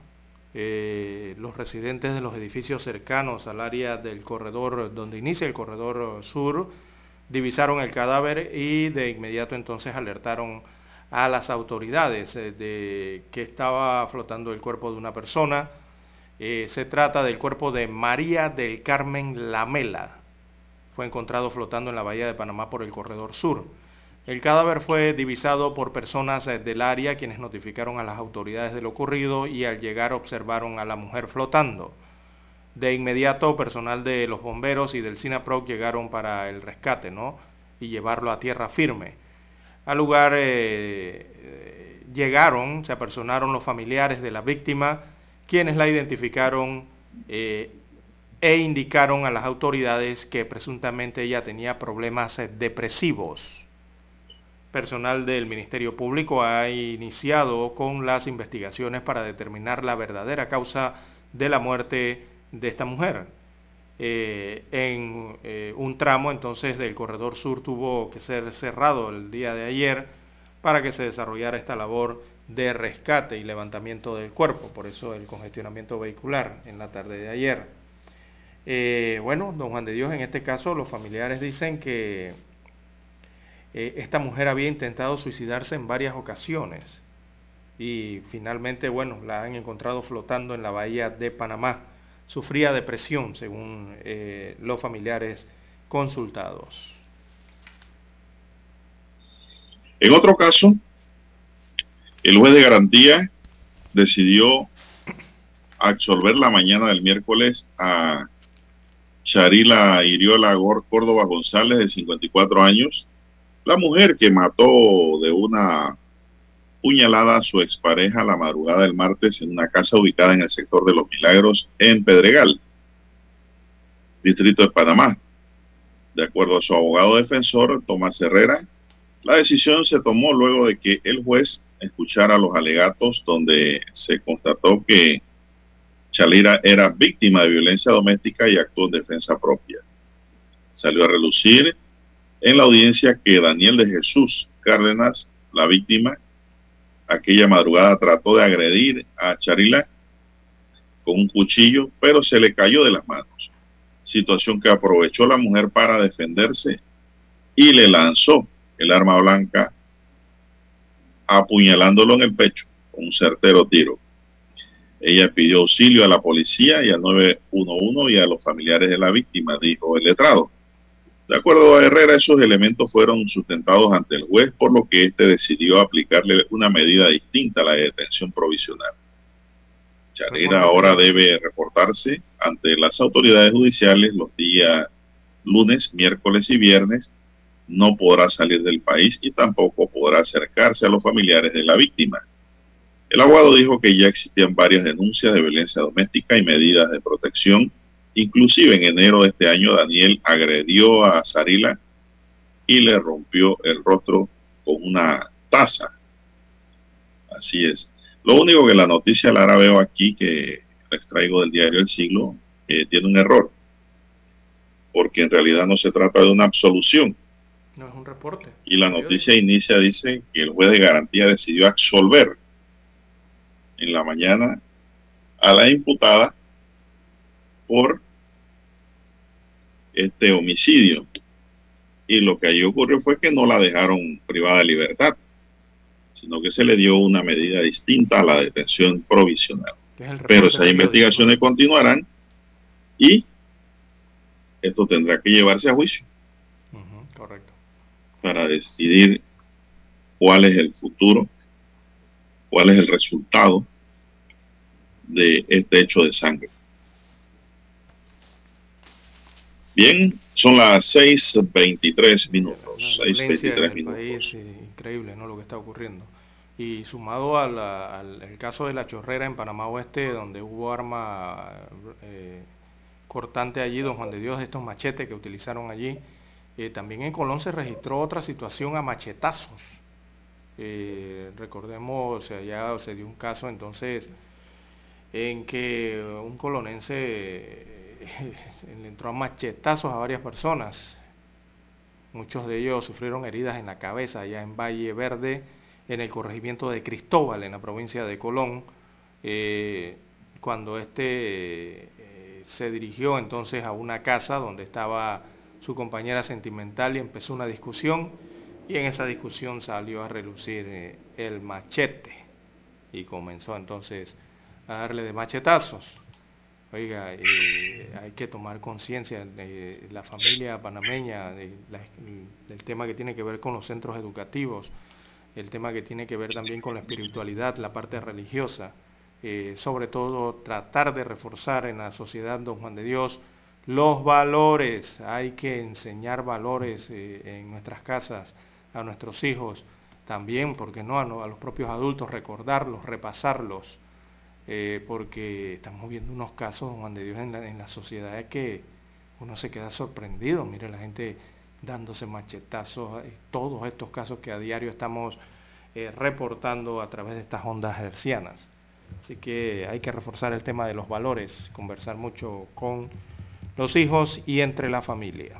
Eh, los residentes de los edificios cercanos al área del corredor, donde inicia el corredor sur, divisaron el cadáver y de inmediato entonces alertaron a las autoridades eh, de que estaba flotando el cuerpo de una persona eh, se trata del cuerpo de María del Carmen Lamela. Fue encontrado flotando en la bahía de Panamá por el corredor sur. El cadáver fue divisado por personas eh, del área quienes notificaron a las autoridades de lo ocurrido y al llegar observaron a la mujer flotando. De inmediato, personal de los bomberos y del SINAPROC llegaron para el rescate, ¿no? Y llevarlo a tierra firme. Al lugar eh, llegaron, se apersonaron los familiares de la víctima, quienes la identificaron eh, e indicaron a las autoridades que presuntamente ella tenía problemas eh, depresivos. Personal del Ministerio Público ha iniciado con las investigaciones para determinar la verdadera causa de la muerte de esta mujer. Eh, en un tramo entonces del corredor sur tuvo que ser cerrado el día de ayer para que se desarrollara esta labor de rescate y levantamiento del cuerpo, por eso el congestionamiento vehicular en la tarde de ayer. Eh, bueno, don Juan de Dios, en este caso los familiares dicen que eh, esta mujer había intentado suicidarse en varias ocasiones y finalmente, bueno, la han encontrado flotando en la bahía de Panamá. Sufría depresión, según eh, los familiares consultados. En otro caso, el juez de garantía decidió absolver la mañana del miércoles a Charila Iriola Córdoba González, de 54 años, la mujer que mató de una puñalada a su expareja la madrugada del martes en una casa ubicada en el sector de Los Milagros, en Pedregal, distrito de Panamá. De acuerdo a su abogado defensor, Tomás Herrera, la decisión se tomó luego de que el juez escuchara los alegatos donde se constató que Chalira era víctima de violencia doméstica y actuó en defensa propia. Salió a relucir en la audiencia que Daniel de Jesús Cárdenas, la víctima, aquella madrugada trató de agredir a Charila con un cuchillo, pero se le cayó de las manos. Situación que aprovechó la mujer para defenderse y le lanzó el arma blanca apuñalándolo en el pecho con un certero tiro. Ella pidió auxilio a la policía y al 911 y a los familiares de la víctima, dijo el letrado. De acuerdo a Herrera, esos elementos fueron sustentados ante el juez, por lo que éste decidió aplicarle una medida distinta a la detención provisional. Charera ahora debe reportarse ante las autoridades judiciales los días lunes, miércoles y viernes no podrá salir del país y tampoco podrá acercarse a los familiares de la víctima. El abogado dijo que ya existían varias denuncias de violencia doméstica y medidas de protección. Inclusive en enero de este año Daniel agredió a Sarila y le rompió el rostro con una taza. Así es. Lo único que la noticia la veo aquí que les traigo del diario El Siglo eh, tiene un error. Porque en realidad no se trata de una absolución, no es un reporte. Y la noticia inicia, dice que el juez de garantía decidió absolver en la mañana a la imputada por este homicidio. Y lo que allí ocurrió fue que no la dejaron privada de libertad, sino que se le dio una medida distinta a la detención provisional. Pero esas investigaciones continuarán y esto tendrá que llevarse a juicio para decidir cuál es el futuro, cuál es el resultado de este hecho de sangre. Bien, son las 6.23 minutos. 6.23 minutos. increíble, ¿no? Lo que está ocurriendo. Y sumado al, caso de la chorrera en Panamá Oeste, donde hubo arma eh, cortante allí, don Juan de Dios, estos machetes que utilizaron allí, eh, también en Colón se registró otra situación a machetazos. Eh, recordemos, allá se dio un caso entonces en que un colonense eh, le entró a machetazos a varias personas. Muchos de ellos sufrieron heridas en la cabeza allá en Valle Verde, en el corregimiento de Cristóbal, en la provincia de Colón, cuando este se dirigió entonces a una casa donde estaba su compañera sentimental y empezó una discusión y en esa discusión salió a relucir eh, el machete y comenzó entonces a darle de machetazos. Oiga, eh, hay que tomar conciencia de la familia panameña, del tema que tiene que ver con los centros educativos, el tema que tiene que ver también con la espiritualidad, la parte religiosa, eh, sobre todo tratar de reforzar en la sociedad Don Juan de Dios los valores, hay que enseñar valores eh, en nuestras casas a nuestros hijos, también, porque no? A, los propios adultos, recordarlos, repasarlos, eh, porque estamos viendo unos casos, Juan de Dios, en la, en la sociedad que uno se queda sorprendido, mire la gente dándose machetazos, eh, todos estos casos que a diario estamos reportando a través de estas ondas hercianas. Así que hay que reforzar el tema de los valores, conversar mucho con los hijos y entre la familia.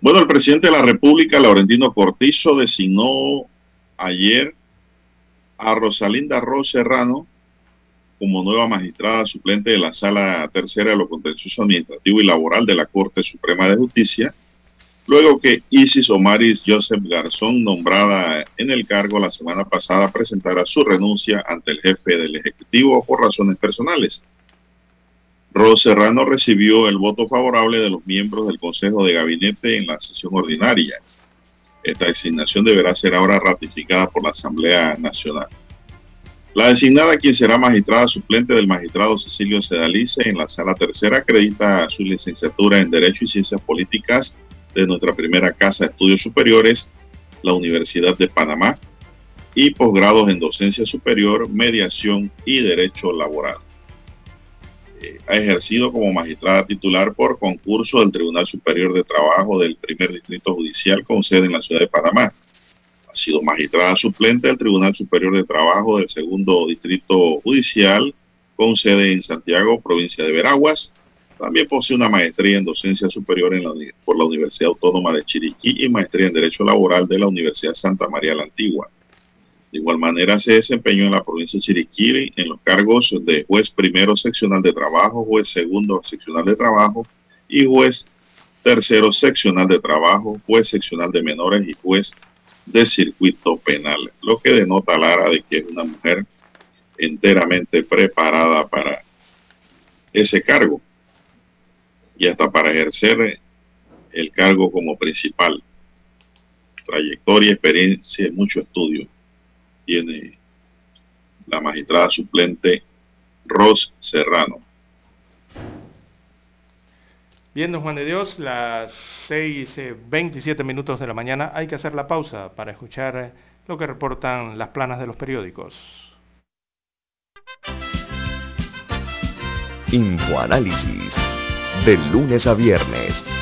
Bueno, el presidente de la República, Laurentino Cortizo, designó ayer a Rosalinda Ros Serrano como nueva magistrada suplente de la Sala Tercera de lo Contencioso Administrativo y Laboral de la Corte Suprema de Justicia, luego que Isis Omaris Joseph Garzón, nombrada en el cargo la semana pasada, presentara su renuncia ante el jefe del Ejecutivo por razones personales. Ros Serrano recibió el voto favorable de los miembros del Consejo de Gabinete en la sesión ordinaria. Esta designación deberá ser ahora ratificada por la Asamblea Nacional. La designada, quien será magistrada suplente del magistrado Cecilio Sedalice en la sala tercera, acredita su licenciatura en Derecho y Ciencias Políticas de nuestra primera casa de estudios superiores, la Universidad de Panamá, y posgrados en docencia superior, mediación y derecho laboral ha ejercido como magistrada titular por concurso del Tribunal Superior de Trabajo del Primer Distrito Judicial con sede en la ciudad de Panamá. Ha sido magistrada suplente del Tribunal Superior de Trabajo del Segundo Distrito Judicial con sede en Santiago, provincia de Veraguas. También posee una maestría en docencia superior por la Universidad Autónoma de Chiriquí y maestría en Derecho Laboral de la Universidad Santa María la Antigua. De igual manera se desempeñó en la provincia de Chiriquí en los cargos de juez primero seccional de trabajo, juez segundo seccional de trabajo y juez tercero seccional de trabajo, juez seccional de menores y juez de circuito penal, lo que denota a Lara de que es una mujer enteramente preparada para ese cargo y hasta para ejercer el cargo como principal. Trayectoria, experiencia y mucho estudio tiene la magistrada suplente Ros Serrano. Bien, don Juan de Dios, las 6.27 minutos de la mañana hay que hacer la pausa para escuchar lo que reportan las planas de los periódicos. Infoanálisis, de lunes a viernes,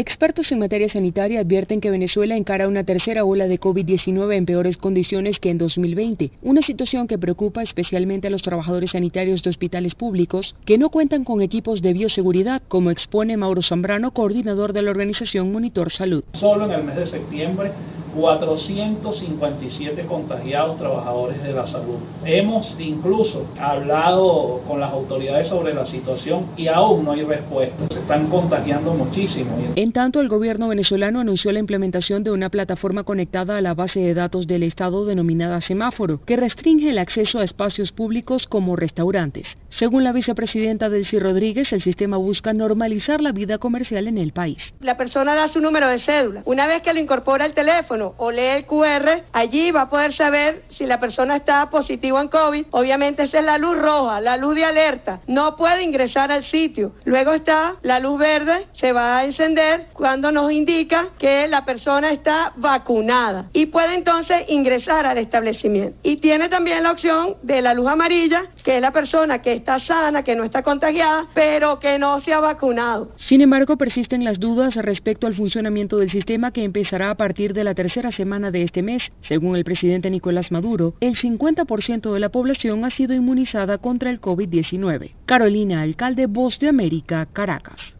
Expertos en materia sanitaria advierten que Venezuela encara una tercera ola de COVID-19 en peores condiciones que en 2020, una situación que preocupa especialmente a los trabajadores sanitarios de hospitales públicos que no cuentan con equipos de bioseguridad, como expone Mauro Zambrano, coordinador de la organización Monitor Salud. Solo en el mes de septiembre 457 contagiados trabajadores de la salud. Hemos incluso hablado con las autoridades sobre la situación y aún no hay respuesta. Se están contagiando muchísimo. En tanto, el gobierno venezolano anunció la implementación de una plataforma conectada a la base de datos del Estado denominada Semáforo, que restringe el acceso a espacios públicos como restaurantes. Según la vicepresidenta Delcy Rodríguez, el sistema busca normalizar la vida comercial en el país. La persona da su número de cédula. Una vez que lo incorpora al teléfono o lee el QR, allí va a poder saber si la persona está positiva en COVID. Obviamente esa es la luz roja, la luz de alerta. No puede ingresar al sitio. Luego está la luz verde, se va a encender cuando nos indica que la persona está vacunada y puede entonces ingresar al establecimiento. Y tiene también la opción de la luz amarilla, que es la persona que está sana, que no está contagiada, pero que no se ha vacunado. Sin embargo, persisten las dudas respecto al funcionamiento del sistema que empezará a partir de la tercera semana de este mes. Según el presidente Nicolás Maduro, el 50% de la población ha sido inmunizada contra el COVID-19. Carolina, alcalde Voz de América, Caracas.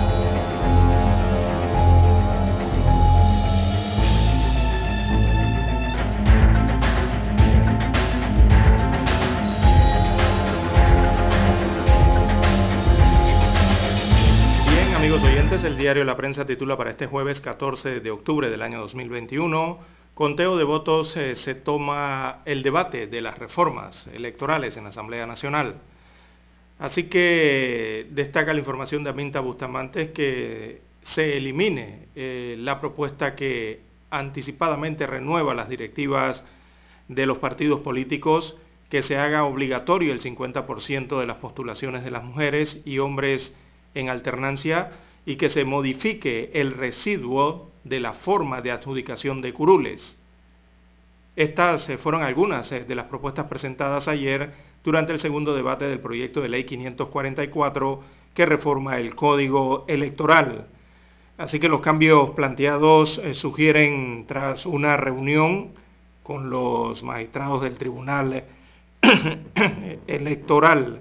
Diario La Prensa titula para este jueves 14 de octubre del año 2021, conteo de votos eh, se toma el debate de las reformas electorales en la Asamblea Nacional. Así que destaca la información de Aminta Bustamante que se elimine eh, la propuesta que anticipadamente renueva las directivas de los partidos políticos, que se haga obligatorio el 50% de las postulaciones de las mujeres y hombres en alternancia y que se modifique el residuo de la forma de adjudicación de curules. Estas eh, fueron algunas eh, de las propuestas presentadas ayer durante el segundo debate del proyecto de ley 544 que reforma el código electoral. Así que los cambios planteados eh, sugieren tras una reunión con los magistrados del Tribunal Electoral.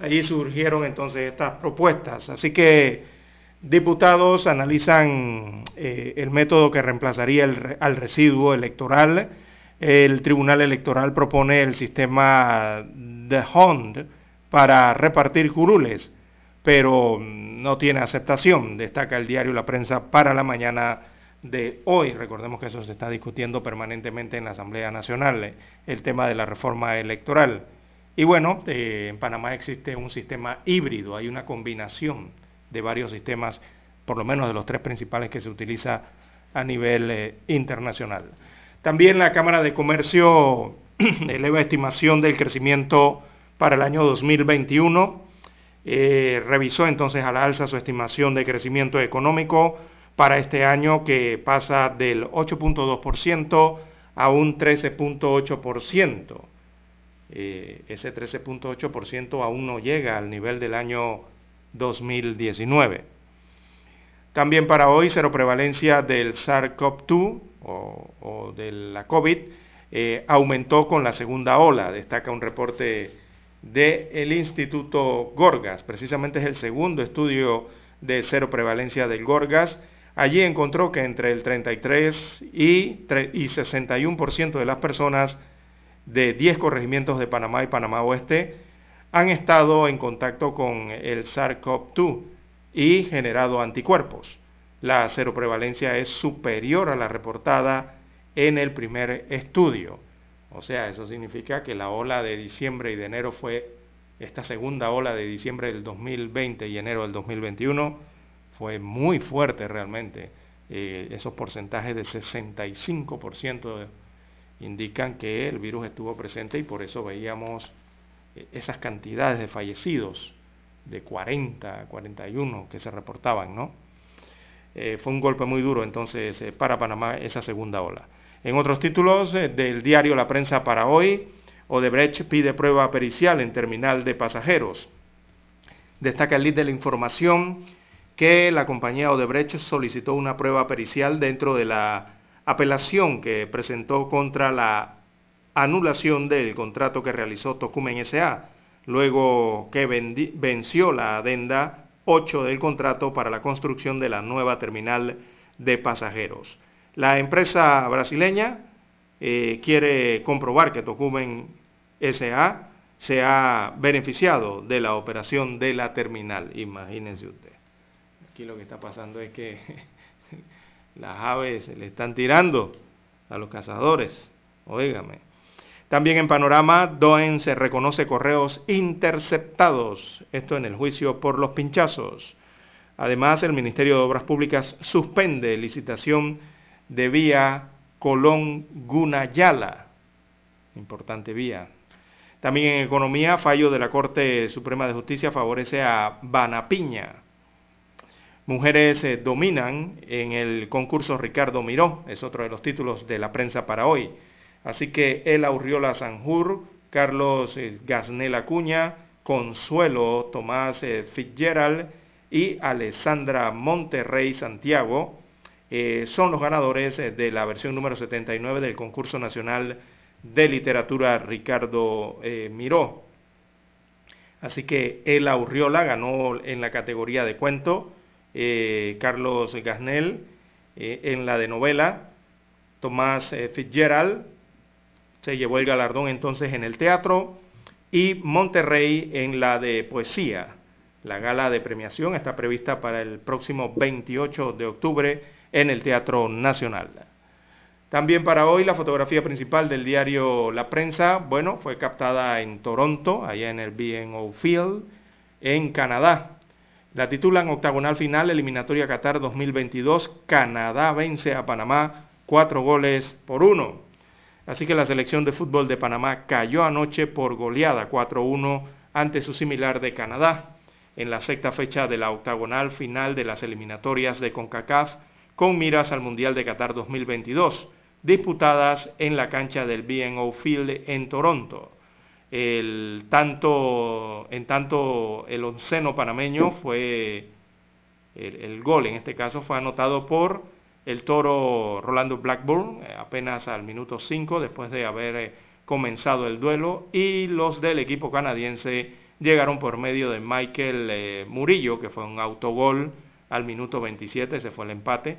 Allí surgieron entonces estas propuestas. Así que Diputados analizan eh, el método que reemplazaría al residuo electoral. El Tribunal Electoral propone el sistema de HOND para repartir curules, pero no tiene aceptación, destaca el diario La Prensa para la mañana de hoy. Recordemos que eso se está discutiendo permanentemente en la Asamblea Nacional, el tema de la reforma electoral. Y bueno, eh, en Panamá existe un sistema híbrido, hay una combinación de varios sistemas, por lo menos de los tres principales que se utiliza a nivel eh, internacional. También la Cámara de Comercio eleva estimación del crecimiento para el año 2021. Eh, revisó entonces a la alza su estimación de crecimiento económico para este año que pasa del 8.2% a un 13.8%. Eh, ese 13.8% aún no llega al nivel del año 2019. También para hoy, cero prevalencia del SARS-CoV-2 o, de la COVID eh, aumentó con la segunda ola, destaca un reporte del Instituto Gorgas, precisamente es el segundo estudio de cero prevalencia del Gorgas. Allí encontró que entre el 33 y, y 61% de las personas de 10 corregimientos de Panamá y Panamá Oeste han estado en contacto con el SARS-CoV-2 y generado anticuerpos. La seroprevalencia es superior a la reportada en el primer estudio. O sea, eso significa que la ola de diciembre y de enero fue, esta segunda ola de diciembre del 2020 y enero del 2021 fue muy fuerte realmente. Eh, esos porcentajes de 65% indican que el virus estuvo presente y por eso veíamos esas cantidades de fallecidos, de 40, 41 que se reportaban, ¿no? Eh, fue un golpe muy duro entonces eh, para Panamá esa segunda ola. En otros títulos del diario La Prensa para hoy, Odebrecht pide prueba pericial en terminal de pasajeros. Destaca el lead de la información que la compañía Odebrecht solicitó una prueba pericial dentro de la apelación que presentó contra la anulación del contrato que realizó Tocumen S.A., luego que venció la adenda 8 del contrato para la construcción de la nueva terminal de pasajeros. La empresa brasileña eh, quiere comprobar que Tocumen S.A. se ha beneficiado de la operación de la terminal. Imagínense usted. Aquí lo que está pasando es que las aves le están tirando a los cazadores. Óigame. También en Panorama, Doen se reconoce correos interceptados, esto en el juicio por los pinchazos. Además, el Ministerio de Obras Públicas suspende licitación de vía Colón-Gunayala, importante vía. También en Economía, fallo de la Corte Suprema de Justicia favorece a Banapiña. Mujeres eh, dominan en el concurso Ricardo Miró, es otro de los títulos de la prensa para hoy. Así que El Aurriola Sanjur, Carlos eh, Gasnel Acuña, Consuelo Tomás eh, Fitzgerald y Alessandra Monterrey Santiago eh, son los ganadores de la versión número 79 del concurso nacional de literatura Ricardo Miró. Así que El Aurriola ganó en la categoría de cuento, Carlos Gasnel en la de novela, Tomás Fitzgerald se llevó el galardón entonces en el teatro y Monterrey en la de poesía. La gala de premiación está prevista para el próximo 28 de octubre en el Teatro Nacional. También para hoy la fotografía principal del diario La Prensa, bueno, fue captada en Toronto, allá en el BNO Field, en Canadá. La titulan Octagonal Final, Eliminatoria Qatar 2022. Canadá vence a Panamá cuatro goles por uno. Así que la selección de fútbol de Panamá cayó anoche por goleada 4-1 ante su similar de Canadá en la sexta fecha de la octagonal final de las eliminatorias de CONCACAF con miras al Mundial de Qatar 2022, disputadas en la cancha del BNO Field en Toronto. El tanto, en tanto el onceno panameño fue, el, el gol en este caso fue anotado por el toro Rolando Blackburn eh, apenas al minuto 5 después de haber eh, comenzado el duelo y los del equipo canadiense llegaron por medio de Michael eh, Murillo, que fue un autogol al minuto 27, ese fue el empate.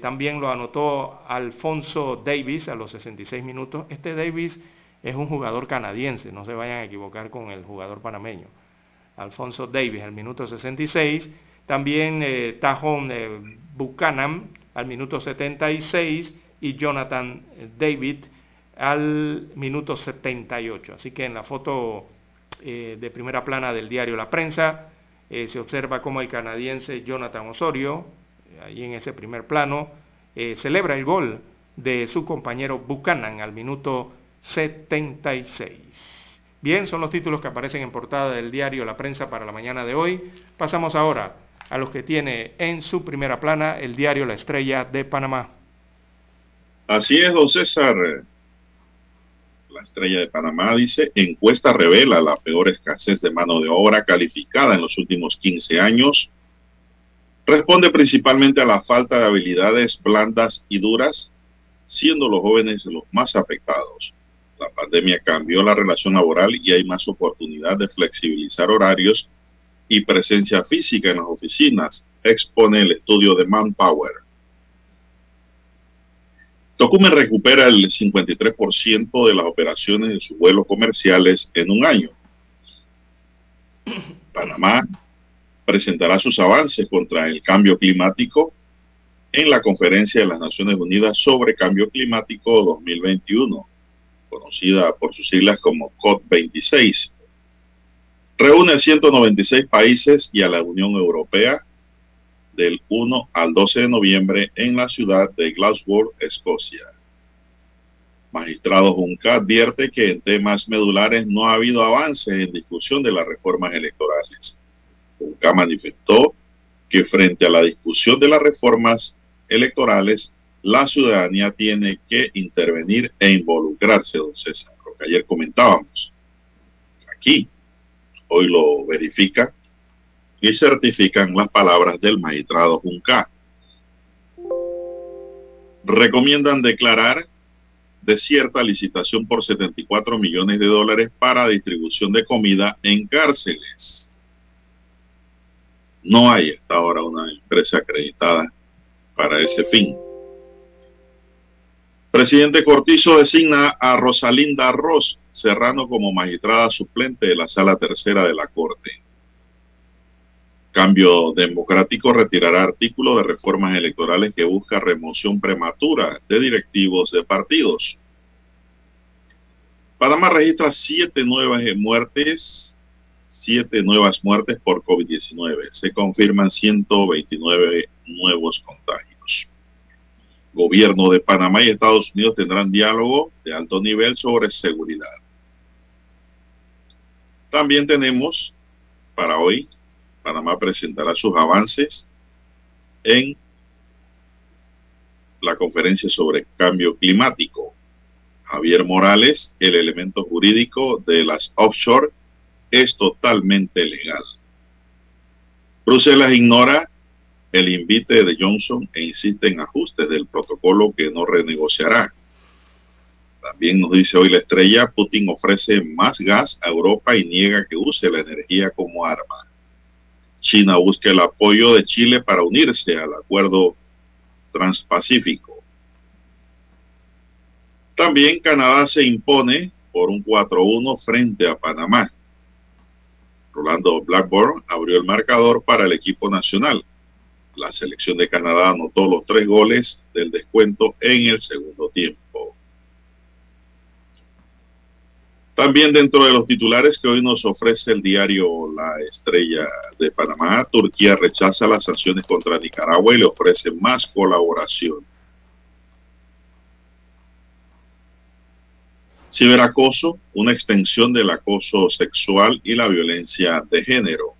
También lo anotó Alfonso Davis a los 66 minutos. Este Davis es un jugador canadiense, no se vayan a equivocar con el jugador panameño. Alfonso Davis al minuto 66. También eh, Tajón Buchanan al minuto 76 y Jonathan David al minuto 78. Así que en la foto eh, de primera plana del diario La Prensa eh, se observa cómo el canadiense Jonathan Osorio, ahí en ese primer plano, eh, celebra el gol de su compañero Buchanan al minuto 76. Bien, son los títulos que aparecen en portada del diario La Prensa para la mañana de hoy. Pasamos ahora a los que tiene en su primera plana el diario La Estrella de Panamá. Así es, don César. La estrella de Panamá dice, encuesta revela la peor escasez de mano de obra calificada en los últimos 15 años. Responde principalmente a la falta de habilidades blandas y duras, siendo los jóvenes los más afectados. La pandemia cambió la relación laboral y hay más oportunidad de flexibilizar horarios y presencia física en las oficinas, expone el estudio de Manpower. Tocumen recupera el 53% de las operaciones de sus vuelos comerciales en un año. Panamá presentará sus avances contra el cambio climático en la Conferencia de las Naciones Unidas sobre Cambio Climático 2021, conocida por sus siglas como COP26. Reúne 196 países y a la Unión Europea del 1 al 12 de noviembre en la ciudad de Glasgow, Escocia. Magistrado Junca advierte que en temas medulares no ha habido avances en discusión de las reformas electorales. Junca manifestó que frente a la discusión de las reformas electorales, la ciudadanía tiene que intervenir e involucrarse, don César, lo que ayer comentábamos. Aquí, hoy lo verifica y certifican las palabras del magistrado Junca. Recomiendan declarar desierta licitación por 74 millones de dólares para distribución de comida en cárceles. No hay hasta ahora una empresa acreditada para ese fin. Presidente Cortizo designa a Rosalinda Ross Serrano como magistrada suplente de la Sala Tercera de la Corte. Cambio Democrático retirará artículo de reformas electorales que busca remoción prematura de directivos de partidos. Panamá registra siete nuevas muertes, siete nuevas muertes por COVID-19. Se confirman 129 nuevos contagios. Gobierno de Panamá y Estados Unidos tendrán diálogo de alto nivel sobre seguridad. También tenemos para hoy Panamá presentará sus avances en la conferencia sobre cambio climático. Javier Morales, el elemento jurídico de las offshore es totalmente legal. Bruselas ignora el invite de Johnson e insiste en ajustes del protocolo que no renegociará. También nos dice hoy la estrella, Putin ofrece más gas a Europa y niega que use la energía como arma. China busca el apoyo de Chile para unirse al acuerdo transpacífico. También Canadá se impone por un 4-1 frente a Panamá. Rolando Blackburn abrió el marcador para el equipo nacional. La selección de Canadá anotó los tres goles del descuento en el segundo tiempo. También dentro de los titulares que hoy nos ofrece el diario La Estrella de Panamá, Turquía rechaza las sanciones contra Nicaragua y le ofrece más colaboración. Ciberacoso, una extensión del acoso sexual y la violencia de género.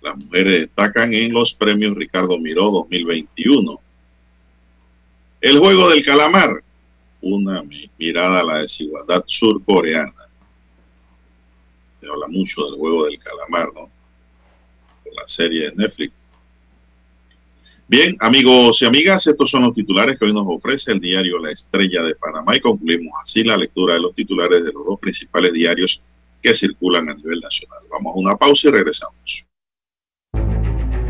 Las mujeres destacan en los premios Ricardo Miró 2021. El juego del calamar, una mirada a la desigualdad surcoreana. Se habla mucho del juego del calamar, ¿no? la serie de Netflix. Bien, amigos y amigas, estos son los titulares que hoy nos ofrece el diario La Estrella de Panamá y concluimos así la lectura de los titulares de los dos principales diarios que circulan a nivel nacional. Vamos a una pausa y regresamos.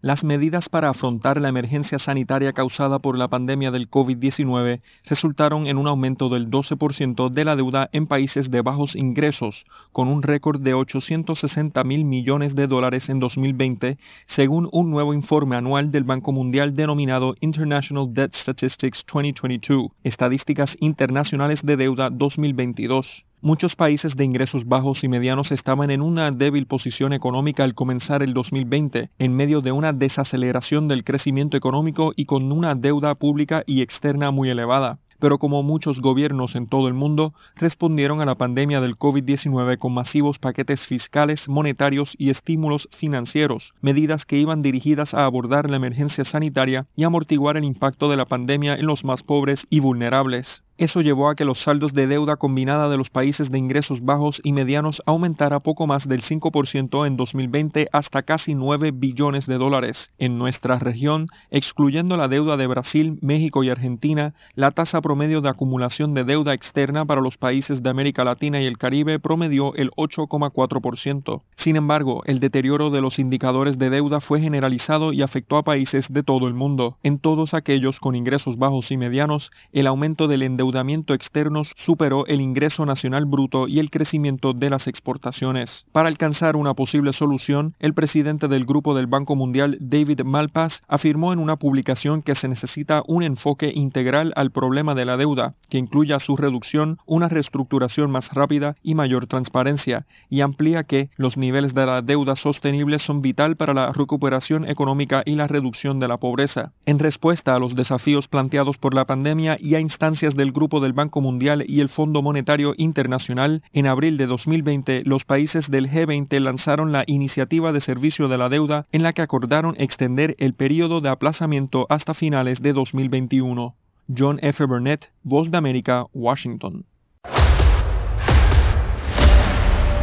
Las medidas para afrontar la emergencia sanitaria causada por la pandemia del COVID-19 resultaron en un aumento del 12% de la deuda en países de bajos ingresos, con un récord de 860 mil millones de dólares en 2020, según un nuevo informe anual del Banco Mundial denominado International Debt Statistics 2022, Estadísticas Internacionales de Deuda 2022. Muchos países de ingresos bajos y medianos estaban en una débil posición económica al comenzar el 2020, en medio de una desaceleración del crecimiento económico y con una deuda pública y externa muy elevada pero como muchos gobiernos en todo el mundo, respondieron a la pandemia del COVID-19 con masivos paquetes fiscales, monetarios y estímulos financieros, medidas que iban dirigidas a abordar la emergencia sanitaria y amortiguar el impacto de la pandemia en los más pobres y vulnerables. Eso llevó a que los saldos de deuda combinada de los países de ingresos bajos y medianos aumentara poco más del 5% en 2020 hasta casi 9 billones de dólares. En nuestra región, excluyendo la deuda de Brasil, México y Argentina, la tasa promedio de acumulación de deuda externa para los países de América Latina y el Caribe promedió el 8,4%. Sin embargo, el deterioro de los indicadores de deuda fue generalizado y afectó a países de todo el mundo. En todos aquellos con ingresos bajos y medianos, el aumento del endeudamiento endeudamiento externo superó el ingreso nacional bruto y el crecimiento de las exportaciones. Para alcanzar una posible solución, el presidente del Grupo del Banco Mundial, David Malpass, afirmó en una publicación que se necesita un enfoque integral al problema de la deuda, que incluya su reducción, una reestructuración más rápida y mayor transparencia, y amplía que los niveles de la deuda sostenible son vital para la recuperación económica y la reducción de la pobreza. En respuesta a los desafíos planteados por la pandemia y a instancias del Grupo del Banco Mundial y el Fondo Monetario Internacional, en abril de 2020 los países del G20 lanzaron la Iniciativa de Servicio de la Deuda en la que acordaron extender el periodo de aplazamiento hasta finales de 2021. John F. Burnett, Voz de América, Washington.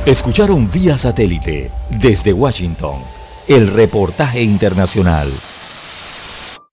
Escucharon vía satélite desde Washington el reportaje internacional.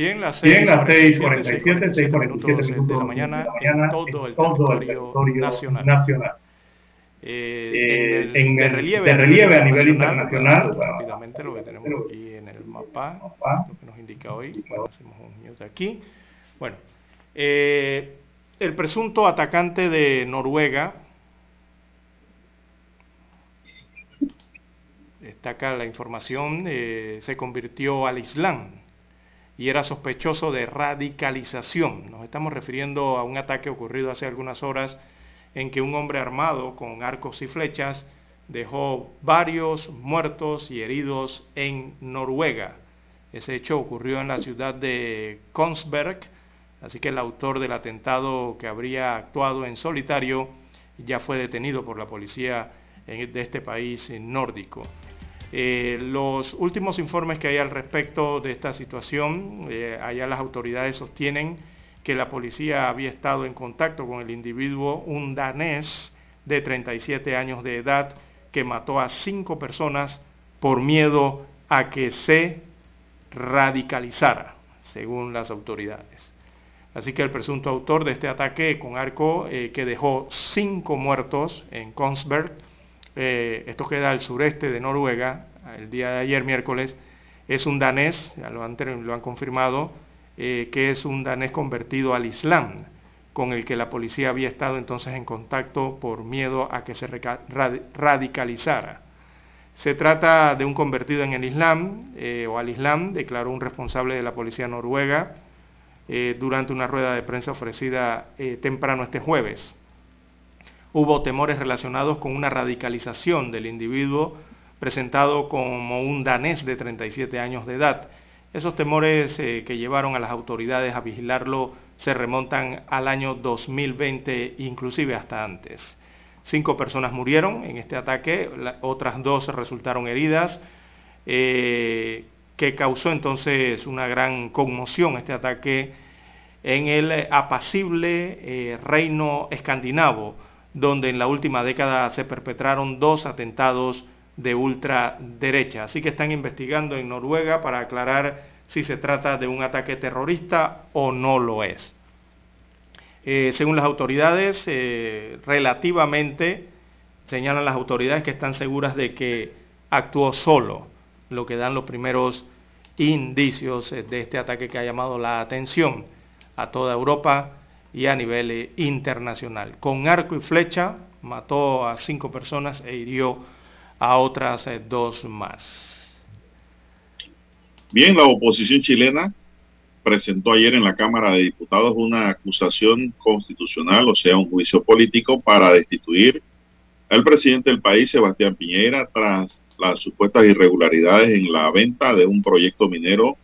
Bien, las 6.47, 6.47 minutos de la mañana, en todo el territorio nacional. nacional. Eh, en, el, de relieve, relieve a nivel internacional, rápidamente lo que tenemos aquí en el mapa, lo que nos indica hoy, bueno, hacemos un minuto aquí. Bueno, eh, el presunto atacante de Noruega, destaca la información, eh, se convirtió al Islam y era sospechoso de radicalización. Nos estamos refiriendo a un ataque ocurrido hace algunas horas en que un hombre armado con arcos y flechas dejó varios muertos y heridos en Noruega. Ese hecho ocurrió en la ciudad de Kongsberg, así que el autor del atentado que habría actuado en solitario ya fue detenido por la policía de este país nórdico. Eh, los últimos informes que hay al respecto de esta situación, eh, allá las autoridades sostienen que la policía había estado en contacto con el individuo, un danés de 37 años de edad, que mató a cinco personas por miedo a que se radicalizara, según las autoridades. Así que el presunto autor de este ataque con arco, eh, que dejó cinco muertos en Kongsberg, eh, esto queda al sureste de Noruega, el día de ayer miércoles, es un danés, ya lo han, lo han confirmado, eh, que es un danés convertido al Islam, con el que la policía había estado entonces en contacto por miedo a que se radicalizara. Se trata de un convertido en el Islam eh, o al Islam, declaró un responsable de la policía noruega durante una rueda de prensa ofrecida temprano este jueves hubo temores relacionados con una radicalización del individuo presentado como un danés de 37 años de edad. Esos temores eh, que llevaron a las autoridades a vigilarlo se remontan al año 2020, inclusive hasta antes. Cinco personas murieron en este ataque, otras dos resultaron heridas, eh, que causó entonces una gran conmoción este ataque en el apacible eh, reino escandinavo donde en la última década se perpetraron dos atentados de ultraderecha. Así que están investigando en Noruega para aclarar si se trata de un ataque terrorista o no lo es. Eh, según las autoridades, eh, relativamente señalan las autoridades que están seguras de que actuó solo, lo que dan los primeros indicios eh, de este ataque que ha llamado la atención a toda Europa y a nivel eh, internacional. Con arco y flecha mató a cinco personas e hirió a otras eh, dos más. Bien, la oposición chilena presentó ayer en la Cámara de Diputados una acusación constitucional, o sea, un juicio político para destituir al presidente del país, Sebastián Piñera, tras las supuestas irregularidades en la venta de un proyecto minero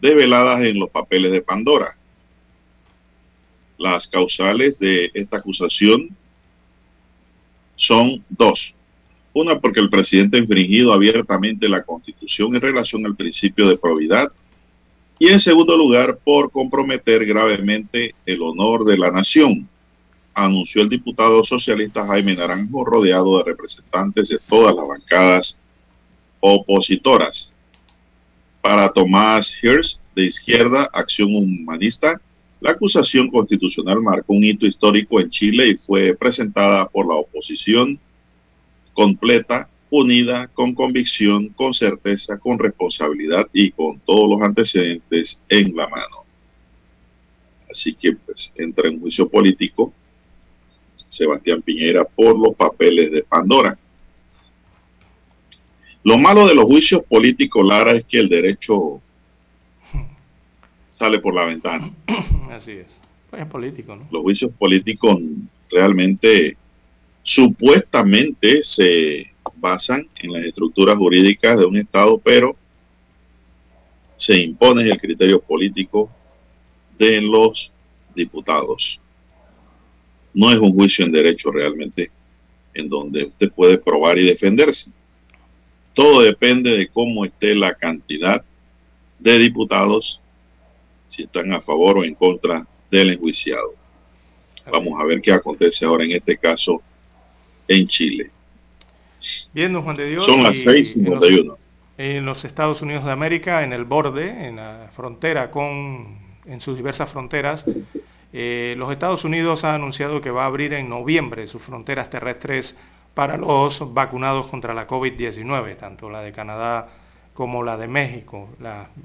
develadas en los papeles de Pandora. Las causales de esta acusación son dos. Una, porque el presidente ha infringido abiertamente la constitución en relación al principio de probidad. Y en segundo lugar, por comprometer gravemente el honor de la nación, anunció el diputado socialista Jaime Naranjo, rodeado de representantes de todas las bancadas opositoras. Para Tomás Hirsch, de Izquierda, Acción Humanista, la acusación constitucional marcó un hito histórico en Chile y fue presentada por la oposición completa, unida, con convicción, con certeza, con responsabilidad y con todos los antecedentes en la mano. Así que pues entra en juicio político Sebastián Piñera por los papeles de Pandora. Lo malo de los juicios políticos, Lara, es que el derecho sale por la ventana. Así es. Pues es político, ¿no? Los juicios políticos realmente, supuestamente, se basan en las estructuras jurídicas de un Estado, pero se impone el criterio político de los diputados. No es un juicio en derecho realmente, en donde usted puede probar y defenderse. Todo depende de cómo esté la cantidad de diputados si están a favor o en contra del enjuiciado. Vamos a ver qué acontece ahora en este caso en Chile. Bien, don Juan de Dios. Son las 6.51. En, en los Estados Unidos de América, en el borde, en la frontera con, en sus diversas fronteras, eh, los Estados Unidos ha anunciado que va a abrir en noviembre sus fronteras terrestres para los vacunados contra la COVID-19, tanto la de Canadá como la de México,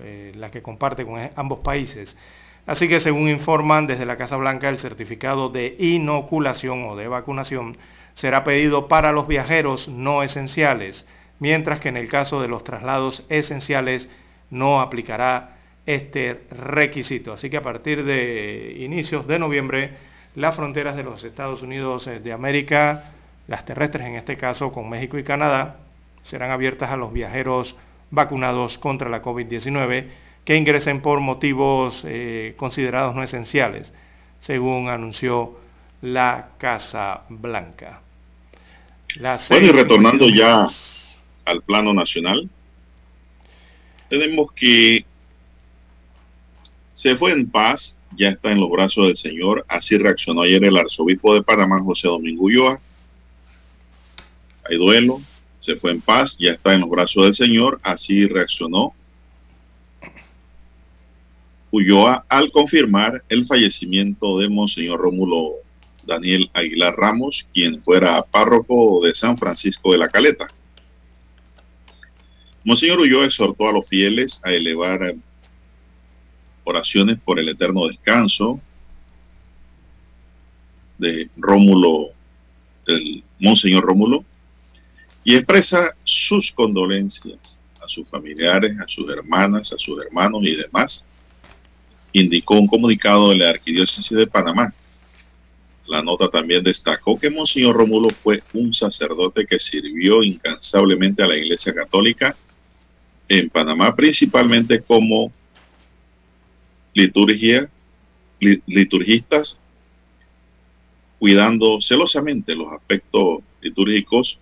eh, la, que comparte con ambos países. Así que según informan desde la Casa Blanca, el certificado de inoculación o de vacunación será pedido para los viajeros no esenciales, mientras que en el caso de los traslados esenciales no aplicará este requisito. Así que a partir de inicios de noviembre, las fronteras de los Estados Unidos eh, de América, las terrestres en este caso con México y Canadá, serán abiertas a los viajeros vacunados contra la COVID-19 que ingresen por motivos eh, considerados no esenciales, según anunció la Casa Blanca. bueno, y retornando ya al plano nacional, tenemos que se fue en paz, ya está en los brazos del Señor. Así reaccionó ayer el arzobispo de Panamá, José Domingo Ulloa. Hay duelo, se fue en paz, ya está en los brazos del Señor. Así reaccionó Ulloa al confirmar el fallecimiento de Monseñor Rómulo Daniel Aguilar Ramos, quien fuera párroco de San Francisco de la Caleta. Monseñor Ulloa exhortó a los fieles a elevar oraciones por el eterno descanso de Rómulo, del Monseñor Rómulo, y expresa sus condolencias a sus familiares, a sus hermanas, a sus hermanos y demás. Indicó un comunicado de la Arquidiócesis de Panamá. La nota también destacó que Monseñor Rómulo fue un sacerdote que sirvió incansablemente a la Iglesia Católica en Panamá, principalmente como liturgia, liturgistas, cuidando celosamente los aspectos litúrgicos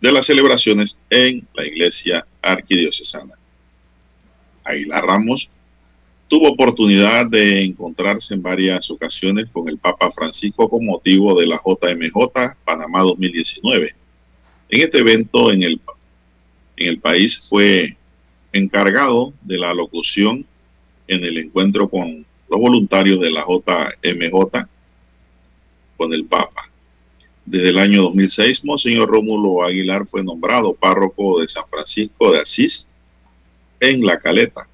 de las celebraciones en la iglesia arquidiocesana. Aguilar Ramos tuvo oportunidad de encontrarse en varias ocasiones con el Papa Francisco con motivo de la JMJ Panamá 2019. En este evento en el, en el país fue encargado de la locución en el encuentro con los voluntarios de la JMJ con el Papa. Desde el año 2006, Monseñor Rómulo Aguilar fue nombrado párroco de San Francisco de Asís en La Caleta,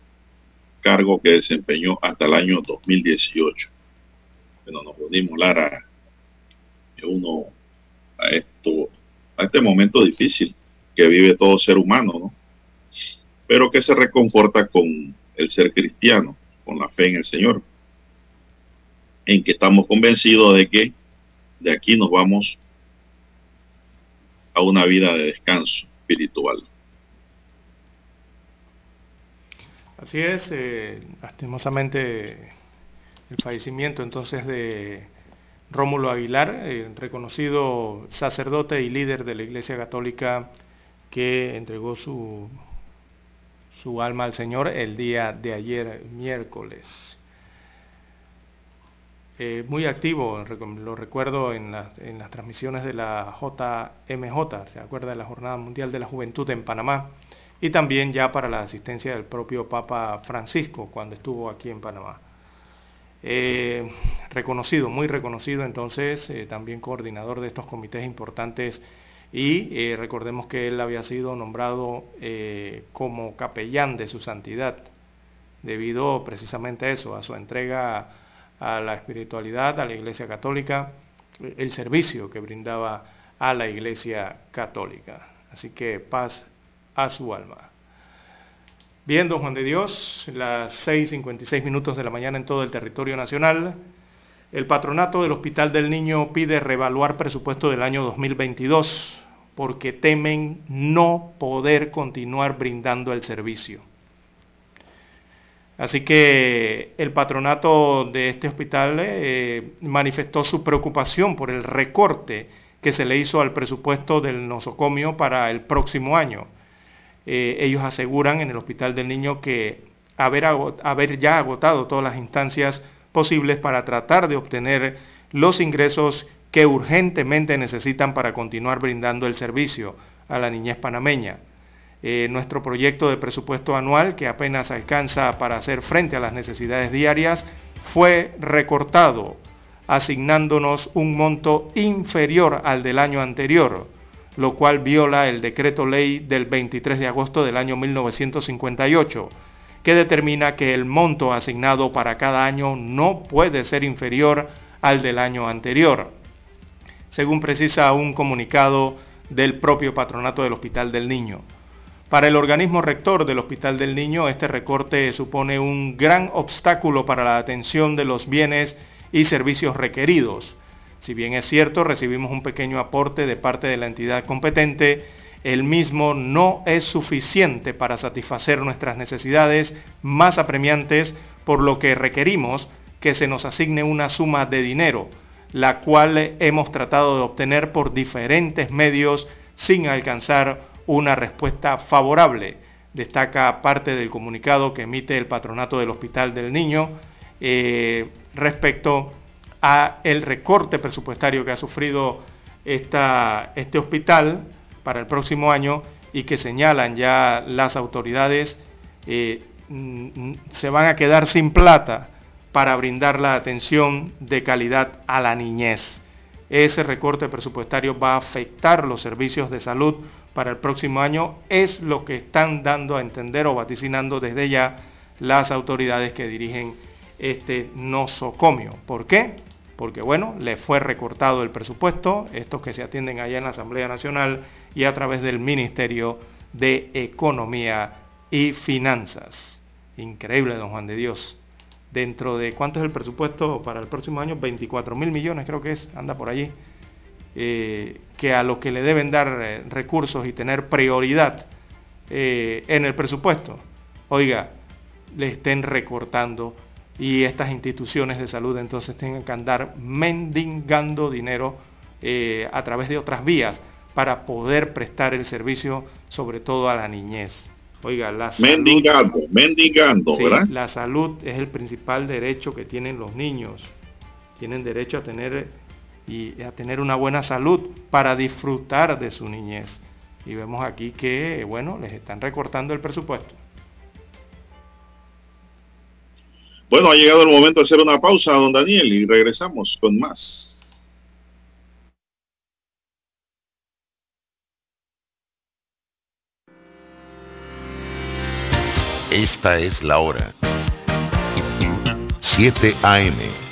cargo que desempeñó hasta el año 2018. Bueno, nos unimos, Lara, a este momento difícil que vive todo ser humano, ¿no? Pero que se reconforta con el ser cristiano, con la fe en el Señor, en que estamos convencidos de que de aquí nos vamos a una vida de descanso espiritual. Así es, eh, lastimosamente el fallecimiento entonces de Rómulo Aguilar, eh, reconocido sacerdote y líder de la Iglesia Católica que entregó su su alma al Señor el día de ayer, miércoles. Eh, muy activo, lo recuerdo en, las transmisiones de la JMJ, se acuerda de la Jornada Mundial de la Juventud en Panamá, y también ya para la asistencia del propio Papa Francisco cuando estuvo aquí en Panamá. Eh, reconocido, muy reconocido entonces, eh, también coordinador de estos comités importantes y recordemos que él había sido nombrado como capellán de su santidad, debido precisamente a eso, a su entrega a la espiritualidad, a la Iglesia Católica, el servicio que brindaba a la Iglesia Católica. Así que paz a su alma. Bien, don Juan de Dios, las 6.56 minutos de la mañana en todo el territorio nacional. El patronato del Hospital del Niño pide revaluar presupuesto del año 2022 porque temen no poder continuar brindando el servicio. Así que el patronato de este hospital eh, manifestó su preocupación por el recorte que se le hizo al presupuesto del nosocomio para el próximo año. Eh, ellos aseguran en el Hospital del Niño que haber, haber ya agotado todas las instancias posibles para tratar de obtener los ingresos que urgentemente necesitan para continuar brindando el servicio a la niñez panameña. Eh, nuestro proyecto de presupuesto anual, que apenas alcanza para hacer frente a las necesidades diarias, fue recortado, asignándonos un monto inferior al del año anterior, lo cual viola el decreto ley del 23 de agosto del año 1958, que determina que el monto asignado para cada año no puede ser inferior al del año anterior según precisa un comunicado del propio patronato del Hospital del Niño. Para el organismo rector del Hospital del Niño, este recorte supone un gran obstáculo para la atención de los bienes y servicios requeridos. Si bien es cierto, recibimos un pequeño aporte de parte de la entidad competente, el mismo no es suficiente para satisfacer nuestras necesidades más apremiantes, por lo que requerimos que se nos asigne una suma de dinero, la cual hemos tratado de obtener por diferentes medios sin alcanzar una respuesta favorable. Destaca parte del comunicado que emite el patronato del Hospital del Niño eh, respecto a el recorte presupuestario que ha sufrido este hospital para el próximo año y que señalan ya las autoridades eh, se van a quedar sin plata para brindar la atención de calidad a la niñez. Ese recorte presupuestario va a afectar los servicios de salud para el próximo año, es lo que están dando a entender o vaticinando desde ya las autoridades que dirigen este nosocomio. ¿Por qué? Porque bueno, le fue recortado el presupuesto, estos que se atienden allá en la Asamblea Nacional y a través del Ministerio de Economía y Finanzas. Increíble, don Juan de Dios dentro de cuánto es el presupuesto para el próximo año, 24 mil millones creo que es, anda por allí, eh, que a los que le deben dar eh, recursos y tener prioridad eh, en el presupuesto, oiga, le estén recortando y estas instituciones de salud entonces tengan que andar mendigando dinero a través de otras vías para poder prestar el servicio sobre todo a la niñez. Oiga, la salud, mendigando, mendigando, ¿verdad? La salud es el principal derecho que tienen los niños. Tienen derecho a tener y a tener una buena salud para disfrutar de su niñez. Y vemos aquí que, bueno, les están recortando el presupuesto. Bueno, ha llegado el momento de hacer una pausa, don Daniel, y regresamos con más. Esta es la hora. 7 AM.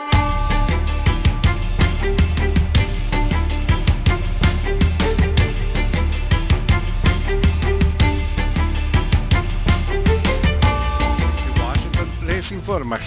Informa.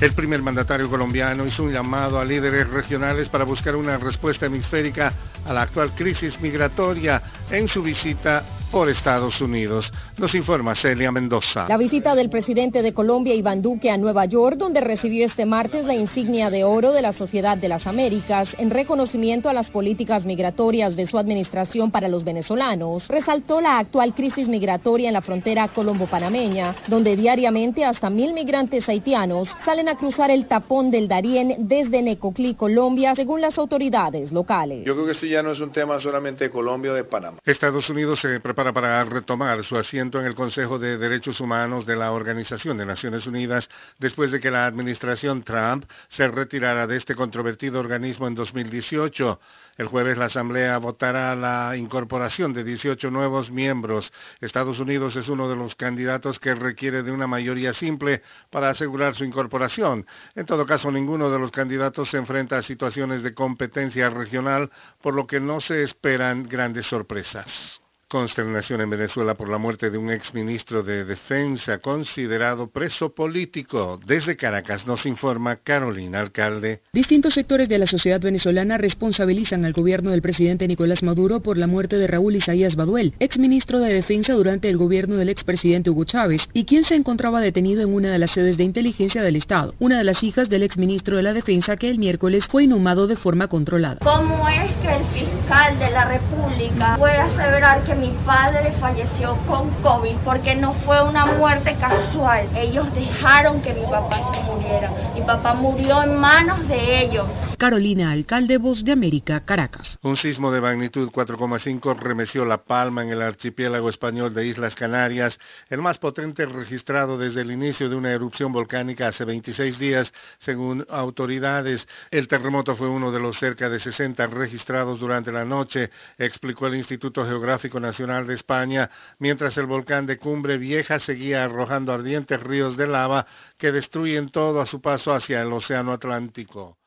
El primer mandatario colombiano hizo un llamado a líderes regionales para buscar una respuesta hemisférica a la actual crisis migratoria en su visita por Estados Unidos. Nos informa Celia Mendoza. La visita del presidente de Colombia, Iván Duque, a Nueva York, donde recibió este martes la insignia de oro de la Sociedad de las Américas en reconocimiento a las políticas migratorias de su administración para los venezolanos, resaltó la actual crisis migratoria en la frontera colombo-panameña, donde diariamente hasta mil migrantes haitianos salen a cruzar el tapón del Darién desde Necoclí, Colombia, según las autoridades locales. Yo creo que esto ya no es un tema solamente de Colombia o de Panamá. Estados Unidos se prepara para retomar su asiento en el Consejo de Derechos Humanos de la Organización de Naciones Unidas después de que la administración Trump se retirara de este controvertido organismo en 2018. El jueves la Asamblea votará la incorporación de 18 nuevos miembros. Estados Unidos es uno de los candidatos que requiere de una mayoría simple para asegurar su incorporación. En todo caso, ninguno de los candidatos se enfrenta a situaciones de competencia regional, por lo que no se esperan grandes sorpresas. Consternación en Venezuela por la muerte de un exministro de Defensa considerado preso político. Desde Caracas nos informa Carolina Alcalde. Distintos sectores de la sociedad venezolana responsabilizan al gobierno del presidente Nicolás Maduro por la muerte de Raúl Isaías Baduel, exministro de Defensa durante el gobierno del expresidente Hugo Chávez, y quien se encontraba detenido en una de las sedes de inteligencia del Estado, una de las hijas del exministro de la Defensa que el miércoles fue inhumado de forma controlada. ¿Cómo es que el fiscal de la República puede aseverar que mi padre falleció con COVID porque no fue una muerte casual. Ellos dejaron que mi papá se muriera. Mi papá murió en manos de ellos. Carolina Alcalde, Voz de América, Caracas. Un sismo de magnitud 4,5 remeció La Palma en el archipiélago español de Islas Canarias, el más potente registrado desde el inicio de una erupción volcánica hace 26 días, según autoridades. El terremoto fue uno de los cerca de 60 registrados durante la noche, explicó el Instituto Geográfico Nacional de España, mientras el volcán de Cumbre Vieja seguía arrojando ardientes ríos de lava que destruyen todo a su paso hacia el Océano Atlántico.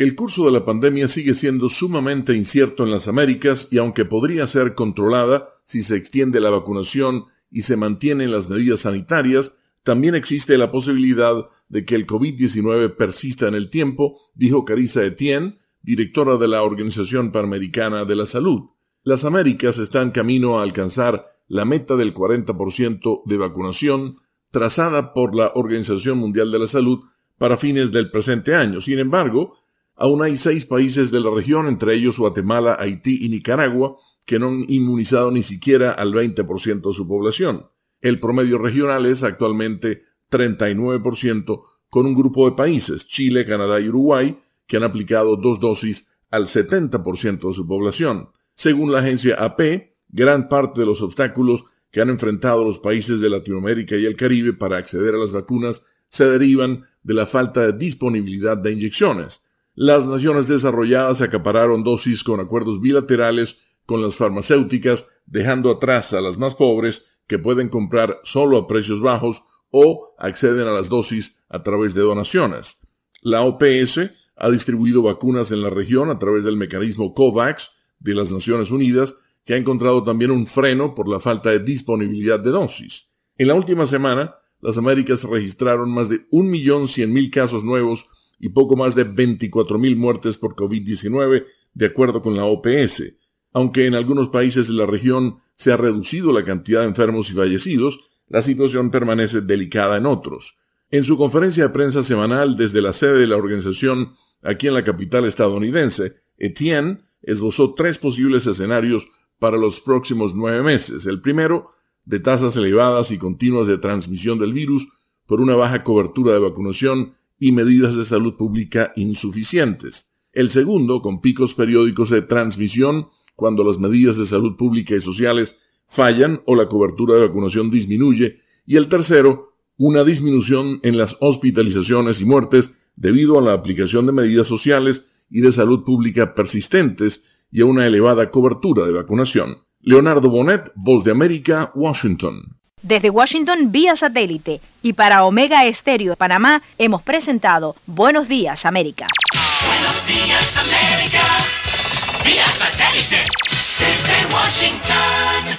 El curso de la pandemia sigue siendo sumamente incierto en las Américas y aunque podría ser controlada si se extiende la vacunación y se mantienen las medidas sanitarias, también existe la posibilidad de que el COVID-19 persista en el tiempo, dijo Carissa Etienne, directora de la Organización Panamericana de la Salud. Las Américas están camino a alcanzar la meta del 40% de vacunación trazada por la Organización Mundial de la Salud para fines del presente año. Sin embargo, aún hay seis países de la región, entre ellos Guatemala, Haití y Nicaragua, que no han inmunizado ni siquiera al 20% de su población. El promedio regional es actualmente 39%, con un grupo de países, Chile, Canadá y Uruguay, que han aplicado dos dosis al 70% de su población. Según la agencia AP, gran parte de los obstáculos que han enfrentado los países de Latinoamérica y el Caribe para acceder a las vacunas se derivan de la falta de disponibilidad de inyecciones. Las naciones desarrolladas acapararon dosis con acuerdos bilaterales con las farmacéuticas, dejando atrás a las más pobres que pueden comprar solo a precios bajos o acceden a las dosis a través de donaciones. La OPS ha distribuido vacunas en la región a través del mecanismo COVAX de las Naciones Unidas, que ha encontrado también un freno por la falta de disponibilidad de dosis. En la última semana, las Américas registraron más de 1.100.000 casos nuevos y poco más de 24.000 muertes por COVID-19, de acuerdo con la OPS. Aunque en algunos países de la región se ha reducido la cantidad de enfermos y fallecidos, la situación permanece delicada en otros. En su conferencia de prensa semanal desde la sede de la organización aquí en la capital estadounidense, Etienne esbozó tres posibles escenarios para los próximos nueve meses. El primero, de tasas elevadas y continuas de transmisión del virus por una baja cobertura de vacunación y medidas de salud pública insuficientes. El segundo, con picos periódicos de transmisión cuando las medidas de salud pública y sociales fallan o la cobertura de vacunación disminuye. Y el tercero, una disminución en las hospitalizaciones y muertes debido a la aplicación de medidas sociales y de salud pública persistentes y a una elevada cobertura de vacunación. Leonardo Bonet, Voz de América, Washington. Desde Washington vía satélite y para Omega Estéreo de Panamá hemos presentado Buenos Días América. Buenos días América, vía satélite desde Washington.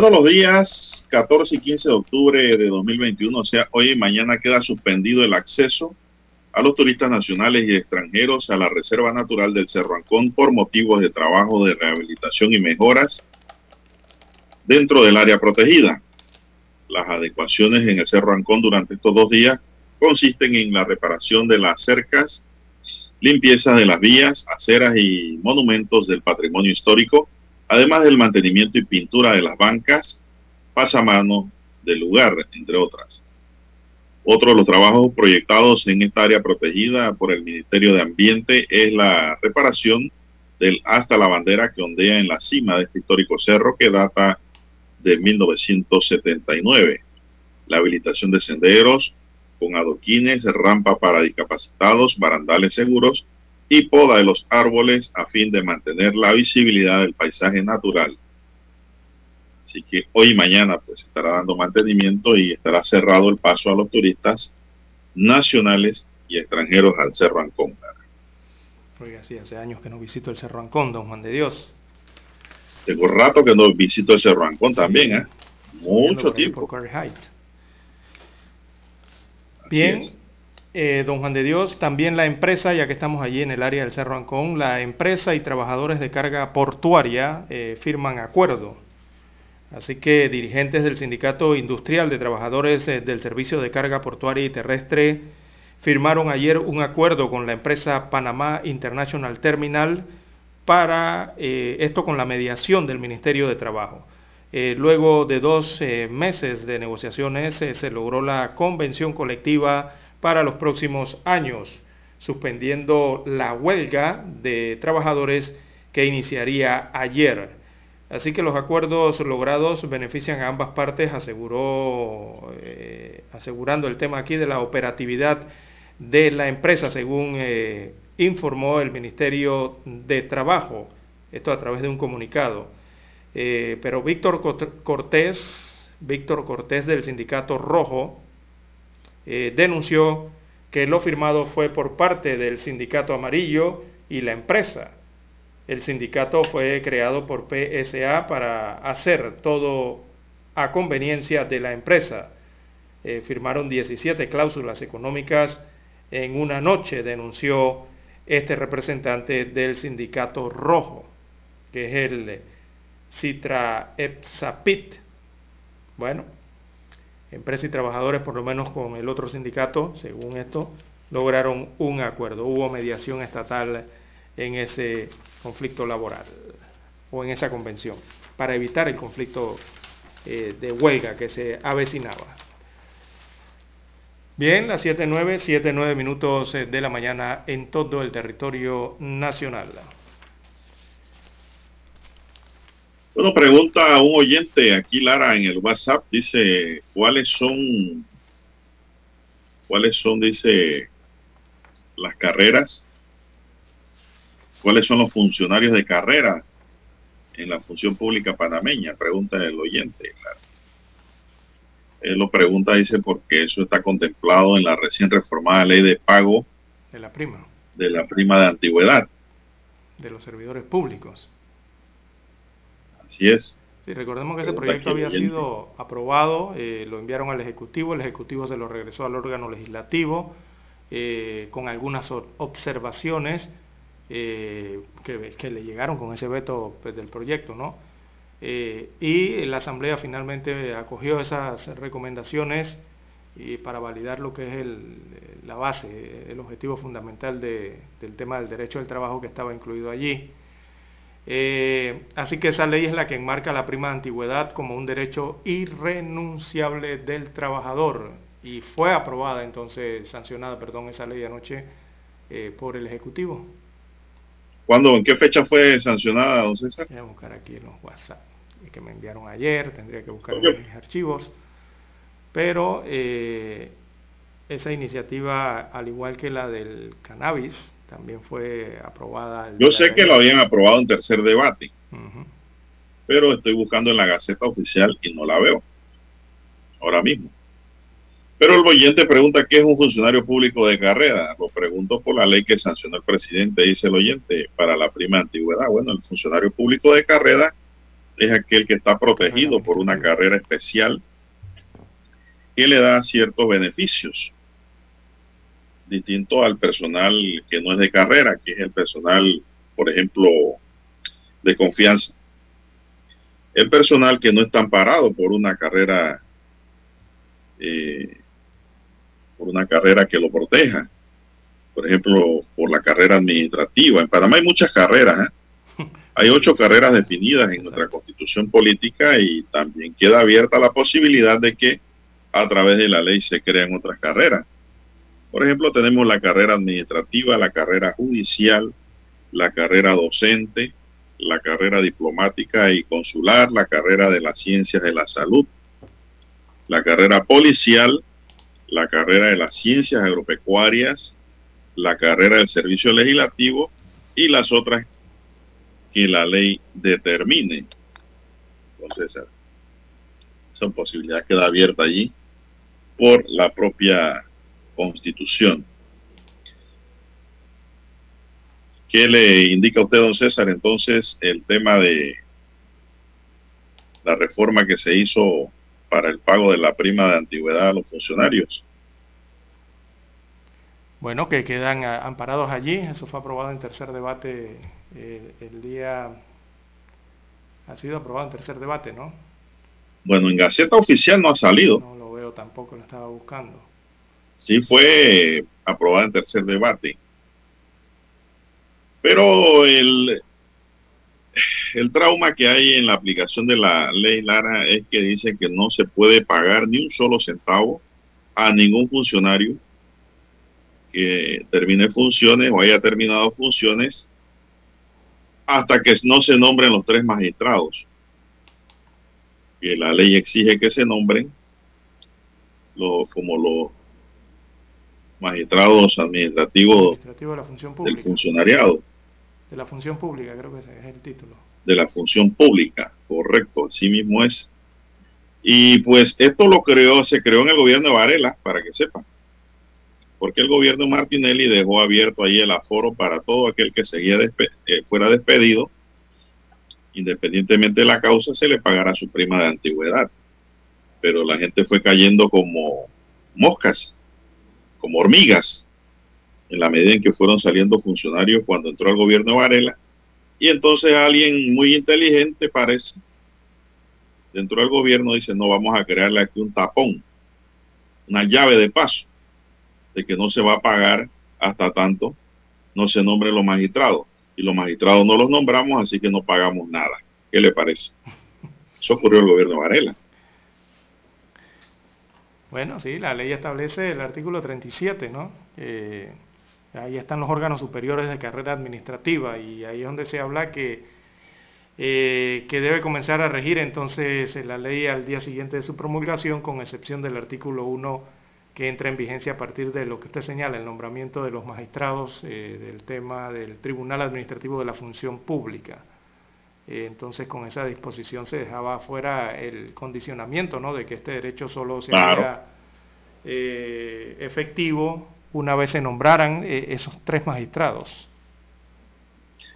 Buenos los días 14 y 15 de octubre de 2021, o sea, hoy y mañana queda suspendido el acceso a los turistas nacionales y extranjeros a la Reserva Natural del Cerro Ancón por motivos de trabajo de rehabilitación y mejoras dentro del área protegida. Las adecuaciones en el Cerro Ancón durante estos dos días consisten en la reparación de las cercas, limpieza de las vías, aceras y monumentos del patrimonio histórico, además del mantenimiento y pintura de las bancas, pasamano del lugar, entre otras. Otro de los trabajos proyectados en esta área protegida por el Ministerio de Ambiente es la reparación del hasta la bandera que ondea en la cima de este histórico cerro que data de 1979. La habilitación de senderos con adoquines, rampa para discapacitados, barandales seguros y poda de los árboles a fin de mantener la visibilidad del paisaje natural. Así que hoy y mañana pues estará dando mantenimiento y estará cerrado el paso a los turistas nacionales y extranjeros al Cerro Ancón. Sí, hace años que no visito el Cerro Ancón, don Juan de Dios. Tengo rato que no visito el Cerro Ancón también, ¿eh? Mucho tiempo. Bien, eh, don Juan de Dios, también la empresa, ya que estamos allí en el área del Cerro Ancón, la empresa y trabajadores de carga portuaria eh, firman acuerdo. Así que dirigentes del Sindicato Industrial de Trabajadores eh, del Servicio de Carga Portuaria y Terrestre firmaron ayer un acuerdo con la empresa Panamá International Terminal para esto con la mediación del Ministerio de Trabajo. luego de dos meses de negociaciones se logró la convención colectiva para los próximos años, suspendiendo la huelga de trabajadores que iniciaría ayer. Así que los acuerdos logrados benefician a ambas partes, aseguró, eh, asegurando el tema aquí de la operatividad de la empresa, según eh, informó el Ministerio de Trabajo, esto a través de un comunicado. Eh, pero Víctor Cortés, Víctor Cortés del Sindicato Rojo, eh, denunció que lo firmado fue por parte del sindicato amarillo y la empresa. El sindicato fue creado por PSA para hacer todo a conveniencia de la empresa. Eh, firmaron 17 cláusulas económicas en una noche, denunció este representante del sindicato rojo, que es el Citra Epsapit. Bueno, empresas y trabajadores, por lo menos con el otro sindicato, según esto, lograron un acuerdo. Hubo mediación estatal en ese conflicto laboral o en esa convención para evitar el conflicto eh, de huelga que se avecinaba. Bien, las 7.9, 7.9 minutos eh, de la mañana en todo el territorio nacional. Bueno, pregunta a un oyente aquí, Lara, en el WhatsApp, dice, ¿cuáles son, cuáles son, dice, las carreras? ¿Cuáles son los funcionarios de carrera en la función pública panameña? Pregunta el oyente, Lara. Él lo pregunta, dice, porque eso está contemplado en la recién reformada ley de pago de la prima. De la prima de antigüedad. De los servidores públicos. Así es. Sí, recordemos que ese proyecto había sido aprobado, eh, lo enviaron al Ejecutivo, el Ejecutivo se lo regresó al órgano legislativo eh, con algunas observaciones eh, que, le llegaron con ese veto pues, del proyecto, ¿no? y la Asamblea finalmente acogió esas recomendaciones y para validar lo que es la base, el objetivo fundamental del tema del derecho al trabajo que estaba incluido allí. Eh, así que esa ley es la que enmarca la prima de antigüedad como un derecho irrenunciable del trabajador y fue aprobada entonces, sancionada, perdón, esa ley anoche eh, por el Ejecutivo. ¿Cuándo, en qué fecha fue sancionada, don César? Voy a buscar aquí en los WhatsApp que me enviaron ayer, tendría que buscar en mis archivos, pero eh, esa iniciativa, al igual que la del cannabis, también fue aprobada. Yo sé que lo habían aprobado en tercer debate, pero estoy buscando en la Gaceta Oficial y no la veo ahora mismo. Pero el oyente pregunta qué es un funcionario público de carrera. Lo pregunto por la ley que sancionó el presidente, dice el oyente, para la prima antigüedad. Bueno, el funcionario público de carrera es aquel que está protegido por una carrera especial que le da ciertos beneficios distinto al personal que no es de carrera, que es el personal, por ejemplo, de confianza. El personal que no está amparado por una carrera, eh, por una carrera que lo proteja. Por ejemplo, por la carrera administrativa. En Panamá hay muchas carreras. ¿eh? Hay ocho carreras definidas en nuestra constitución política y también queda abierta la posibilidad de que a través de la ley se crean otras carreras. Por ejemplo, tenemos la carrera administrativa, la carrera judicial, la carrera docente, la carrera diplomática y consular, la carrera de las ciencias de la salud, la carrera policial, la carrera de las ciencias agropecuarias, la carrera del servicio legislativo y las otras que la ley determine. Entonces, Esa posibilidad queda abierta allí por la propia constitución. ¿Qué le indica a usted, don César, entonces el tema de la reforma que se hizo para el pago de la prima de antigüedad a los funcionarios? Bueno, que quedan amparados allí. Eso fue aprobado en tercer debate eh, el día... Ha sido aprobado en tercer debate, ¿no? Bueno, en Gaceta Oficial no ha salido. No lo veo tampoco, lo estaba buscando. Sí fue aprobada en tercer debate. Pero el, el trauma que hay en la aplicación de la ley Lara es que dice que no se puede pagar ni un solo centavo a ningún funcionario que termine funciones o haya terminado funciones hasta que no se nombren los tres magistrados. Que la ley exige que se nombren como los magistrados administrativos de la función del funcionariado. De la función pública, creo que ese es el título. De la función pública, correcto, así mismo es. Y pues esto lo creó, se creó en el gobierno de Varela, para que sepan. Porque el gobierno de Martinelli dejó abierto ahí el aforo para todo aquel que seguía eh, fuera despedido, independientemente de la causa, se le pagará su prima de antigüedad. Pero la gente fue cayendo como moscas, como hormigas, en la medida en que fueron saliendo funcionarios cuando entró al gobierno Varela. Y entonces alguien muy inteligente parece, dentro del gobierno dice, no, vamos a crearle aquí un tapón, una llave de paso, de que no se va a pagar hasta tanto no se nombren los magistrados. Y los magistrados no los nombramos, así que no pagamos nada. ¿Qué le parece? Eso ocurrió el gobierno de Varela. Bueno, sí, la ley establece el artículo 37, ¿no? ahí están los órganos superiores de carrera administrativa y ahí es donde se habla que, eh, que debe comenzar a regir entonces la ley al día siguiente de su promulgación, con excepción del artículo 1 que entra en vigencia a partir de lo que usted señala, el nombramiento de los magistrados eh, del tema del Tribunal Administrativo de la Función Pública. Eh, entonces, con esa disposición se dejaba fuera el condicionamiento ¿no? de que este derecho solo se eh, efectivo una vez se nombraran eh, esos tres magistrados.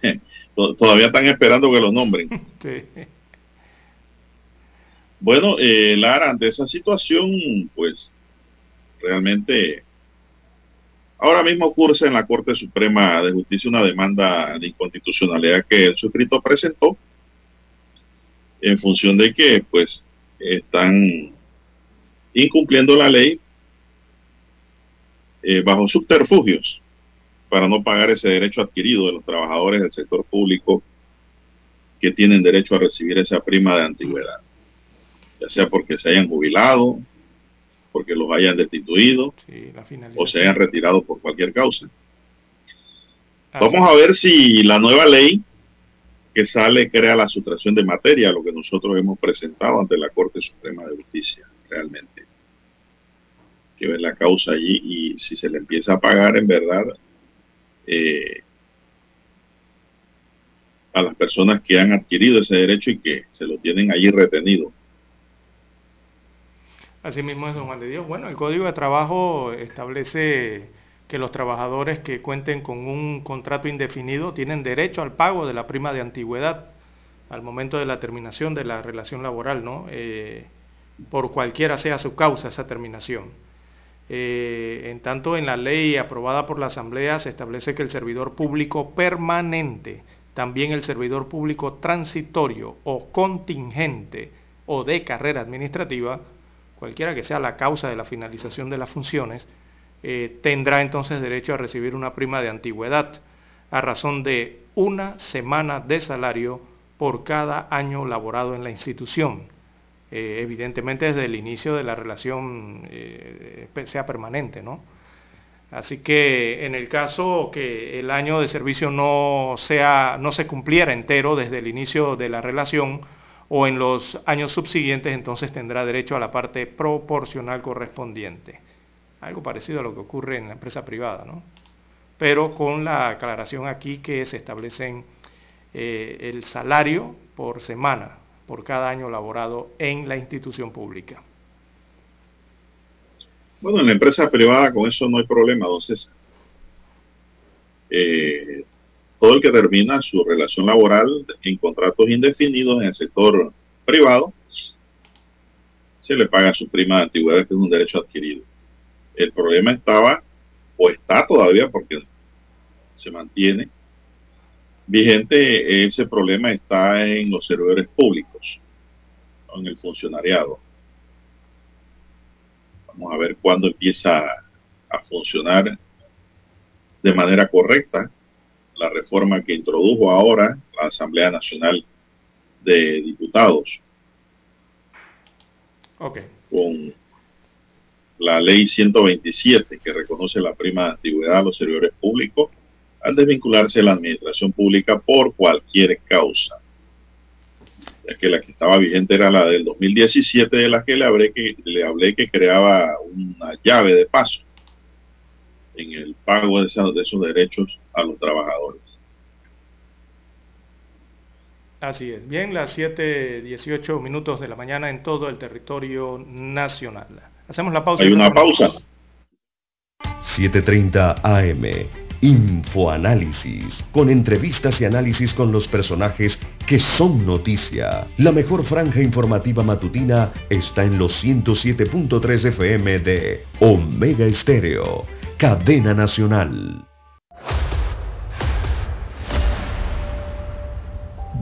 Todavía están esperando que los nombren. Bueno, Lara, ante esa situación, pues realmente ahora mismo cursa en la Corte Suprema de Justicia una demanda de inconstitucionalidad que el suscrito presentó en función de que pues están incumpliendo la ley eh, bajo subterfugios para no pagar ese derecho adquirido de los trabajadores del sector público que tienen derecho a recibir esa prima de antigüedad, ya sea porque se hayan jubilado, porque los hayan destituido o se hayan retirado por cualquier causa. Vamos a ver si la nueva ley que sale crea la sustracción de materia, lo que nosotros hemos presentado ante la Corte Suprema de Justicia, realmente. Que ver la causa allí y si se le empieza a pagar en verdad eh, a las personas que han adquirido ese derecho y que se lo tienen allí retenido. Así mismo es, don Juan de Dios. Bueno, el Código de Trabajo establece que los trabajadores que cuenten con un contrato indefinido tienen derecho al pago de la prima de antigüedad al momento de la terminación de la relación laboral, ¿no? Eh, por cualquiera sea su causa esa terminación. Eh, en tanto, en la ley aprobada por la Asamblea se establece que el servidor público permanente, también el servidor público transitorio o contingente o de carrera administrativa, cualquiera que sea la causa de la finalización de las funciones, eh, tendrá entonces derecho a recibir una prima de antigüedad a razón de una semana de salario por cada año laborado en la institución. Eh, evidentemente desde el inicio de la relación eh, sea permanente, ¿no? Así que en el caso que el año de servicio no, sea, no se cumpliera entero desde el inicio de la relación o en los años subsiguientes, entonces tendrá derecho a la parte proporcional correspondiente algo parecido a lo que ocurre en la empresa privada, ¿no? Pero con la aclaración aquí que se establecen eh, el salario por semana, por cada año laborado en la institución pública. Bueno, en la empresa privada con eso no hay problema, don César. Eh, todo el que termina su relación laboral en contratos indefinidos en el sector privado, se le paga su prima de antigüedad, que es un derecho adquirido. El problema estaba, o está todavía, porque se mantiene vigente, ese problema está en los servidores públicos, en el funcionariado. Vamos a ver cuándo empieza a funcionar de manera correcta la reforma que introdujo ahora la Asamblea Nacional de Diputados. Con la ley 127 que reconoce la prima de antigüedad a los servidores públicos al desvincularse de la administración pública por cualquier causa. Ya que la que estaba vigente era la del 2017, de la que le hablé que, le hablé que creaba una llave de paso en el pago de esos, de esos derechos a los trabajadores. Así es. Bien, las 7.18 minutos de la mañana en todo el territorio nacional. Hacemos la pausa. Hay una pausa. 7.30 AM. Infoanálisis, con entrevistas y análisis con los personajes que son noticia. La mejor franja informativa matutina está en los 107.3 FM de Omega Estéreo cadena nacional.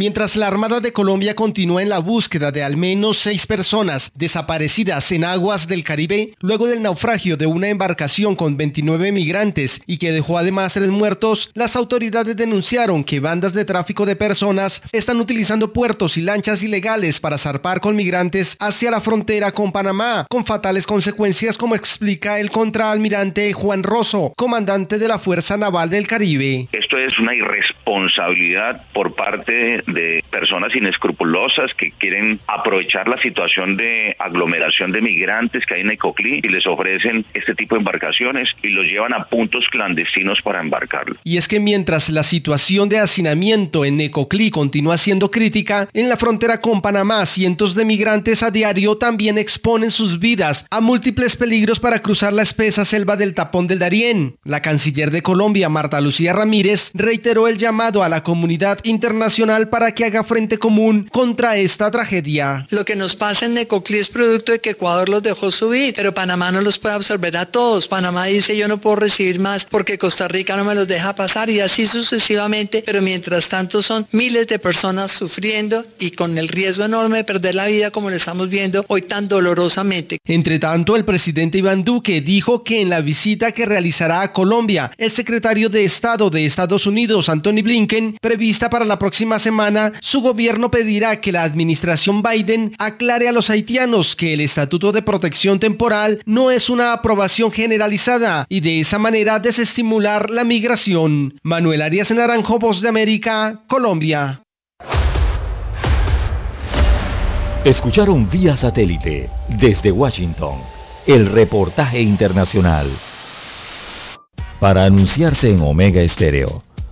Mientras la Armada de Colombia continúa en la búsqueda de al menos seis personas desaparecidas en aguas del Caribe, luego del naufragio de una embarcación con 29 migrantes y que dejó además tres muertos, las autoridades denunciaron que bandas de tráfico de personas están utilizando puertos y lanchas ilegales para zarpar con migrantes hacia la frontera con Panamá, con fatales consecuencias como explica el contraalmirante Juan Rosso, comandante de la Fuerza Naval del Caribe. Esto es una irresponsabilidad por parte de personas inescrupulosas que quieren aprovechar la situación de aglomeración de migrantes que hay en Ecoclí y les ofrecen este tipo de embarcaciones y los llevan a puntos clandestinos para embarcarlos. Y es que mientras la situación de hacinamiento en Ecoclí continúa siendo crítica, en la frontera con Panamá cientos de migrantes a diario también exponen sus vidas a múltiples peligros para cruzar la espesa selva del tapón del Darién. La canciller de Colombia, Marta Lucía Ramírez, reiteró el llamado a la comunidad internacional para que haga frente común contra esta tragedia. Lo que nos pasa en Necoclí es producto de que Ecuador los dejó subir, pero Panamá no los puede absorber a todos. Panamá dice yo no puedo recibir más porque Costa Rica no me los deja pasar y así sucesivamente, pero mientras tanto son miles de personas sufriendo y con el riesgo enorme de perder la vida como lo estamos viendo hoy tan dolorosamente. Entre tanto, el presidente Iván Duque dijo que en la visita que realizará a Colombia, el secretario de Estado de Estados Unidos, Anthony Blinken, prevista para la próxima semana, su gobierno pedirá que la administración Biden aclare a los haitianos que el Estatuto de Protección Temporal no es una aprobación generalizada y de esa manera desestimular la migración. Manuel Arias Naranjo, Voz de América, Colombia. Escucharon vía satélite desde Washington el reportaje internacional. Para anunciarse en Omega Estéreo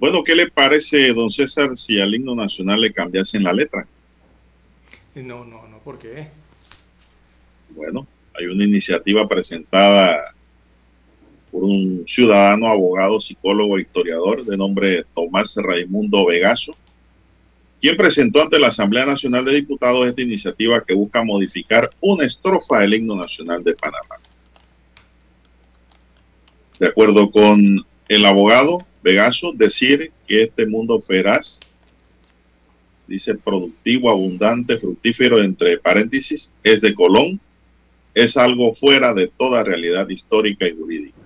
Bueno, ¿qué le parece, don César, si al himno nacional le cambiasen la letra? No, no, no, ¿por qué? Bueno, hay una iniciativa presentada por un ciudadano, abogado, psicólogo, historiador de nombre Tomás Raimundo Vegaso, quien presentó ante la Asamblea Nacional de Diputados esta iniciativa que busca modificar una estrofa del himno nacional de Panamá. De acuerdo con el abogado, Vegaso decir que este mundo feraz, dice productivo, abundante, fructífero, entre paréntesis, es de Colón, es algo fuera de toda realidad histórica y jurídica.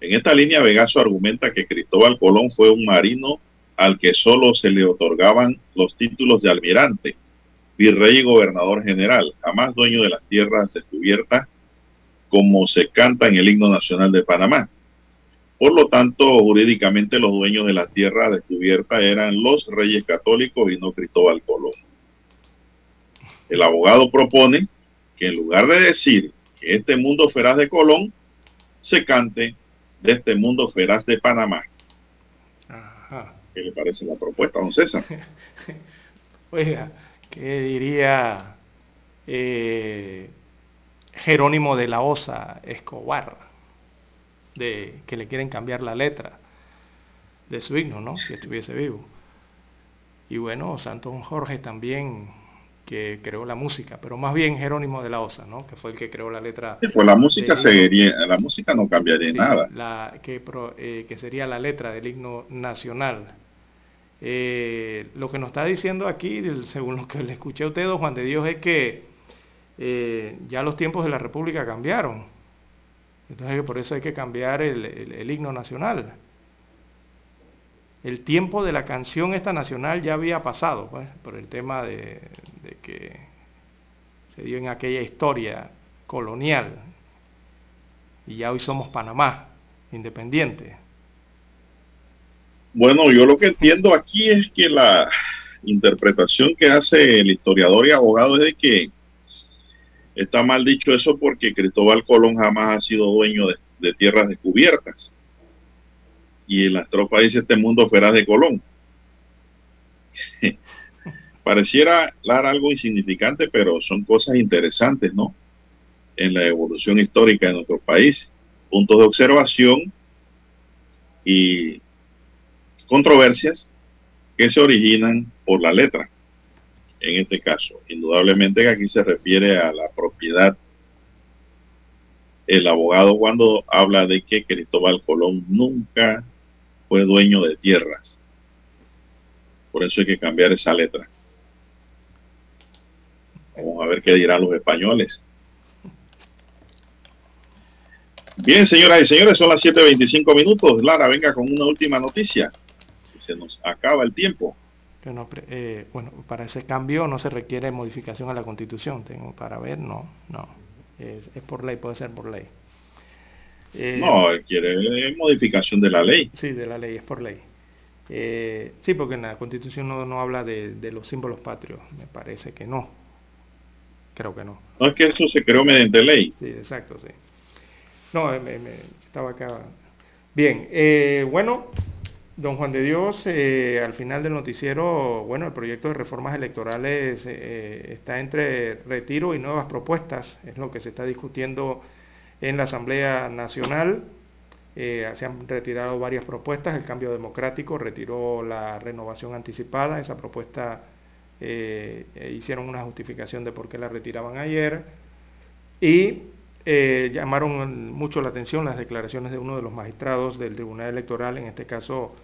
En esta línea, Vegaso argumenta que Cristóbal Colón fue un marino al que solo se le otorgaban los títulos de almirante, virrey y gobernador general, jamás dueño de las tierras descubiertas, como se canta en el himno nacional de Panamá. Por lo tanto, jurídicamente los dueños de la tierra descubierta eran los reyes católicos y no Cristóbal Colón. El abogado propone que en lugar de decir que este mundo feraz de Colón, se cante de este mundo feraz de Panamá. Ajá. ¿Qué le parece la propuesta, don César? Oiga, ¿qué diría eh, Jerónimo de la Osa Escobar? De que le quieren cambiar la letra de su himno, ¿no? Si estuviese vivo. Y bueno, Santo Jorge también que creó la música, pero más bien Jerónimo de la Osa, ¿no? Que fue el que creó la letra. Sí, pues la música seguiría, la música no cambiaría sí, nada. La, que, eh, que sería la letra del himno nacional. Eh, lo que nos está diciendo aquí, según lo que le escuché a usted, don Juan de Dios, es que eh, ya los tiempos de la República cambiaron entonces por eso hay que cambiar el, himno nacional. El tiempo de la canción esta nacional ya había pasado, pues, por el tema de que se dio en aquella historia colonial. Y ya hoy somos Panamá, independiente. Bueno, yo lo que entiendo aquí es que la interpretación que hace el historiador y abogado es de que Está mal dicho eso porque Cristóbal Colón jamás ha sido dueño de, tierras descubiertas. Y la estrofa dice este mundo feraz de Colón. Pareciera dar algo insignificante, pero son cosas interesantes, ¿no? En la evolución histórica de nuestro país. Puntos de observación y controversias que se originan por la letra en este caso. Indudablemente que aquí se refiere a la propiedad. El abogado cuando habla de que Cristóbal Colón nunca fue dueño de tierras. Por eso hay que cambiar esa letra. Vamos a ver qué dirán los españoles. Bien, señoras y señores, son las 7.25 minutos. Lara, venga con una última noticia. Se nos acaba el tiempo. No, eh, bueno, para ese cambio no se requiere modificación a la Constitución. Tengo para ver, no, no. Es, es por ley, puede ser por ley. Eh, no, quiere modificación de la ley. Sí, de la ley, es por ley. Eh, sí, porque en la Constitución no, no habla de, de, los símbolos patrios. Me parece que no. Creo que no. No es que eso se creó mediante ley. Sí, exacto, sí. No, me, me, estaba acá. Bien, eh, bueno, Don Juan de Dios, eh, al final del noticiero, bueno, el proyecto de reformas electorales eh, está entre retiro y nuevas propuestas, es lo que se está discutiendo en la Asamblea Nacional. Eh, se han retirado varias propuestas, el cambio democrático retiró la renovación anticipada, esa propuesta hicieron una justificación de por qué la retiraban ayer y llamaron mucho la atención las declaraciones de uno de los magistrados del Tribunal Electoral, en este caso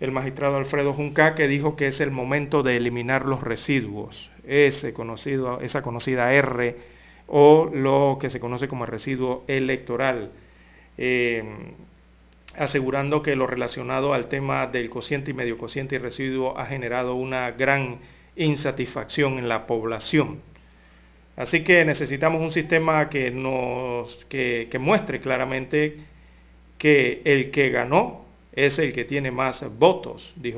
el magistrado Alfredo Junca, que dijo que es el momento de eliminar los residuos, ese conocido, esa conocida R o lo que se conoce como residuo electoral. Eh, asegurando que lo relacionado al tema del cociente y medio cociente y residuo ha generado una gran insatisfacción en la población. Así que necesitamos un sistema que nos que, que muestre claramente que el que ganó es el que tiene más votos, dijo.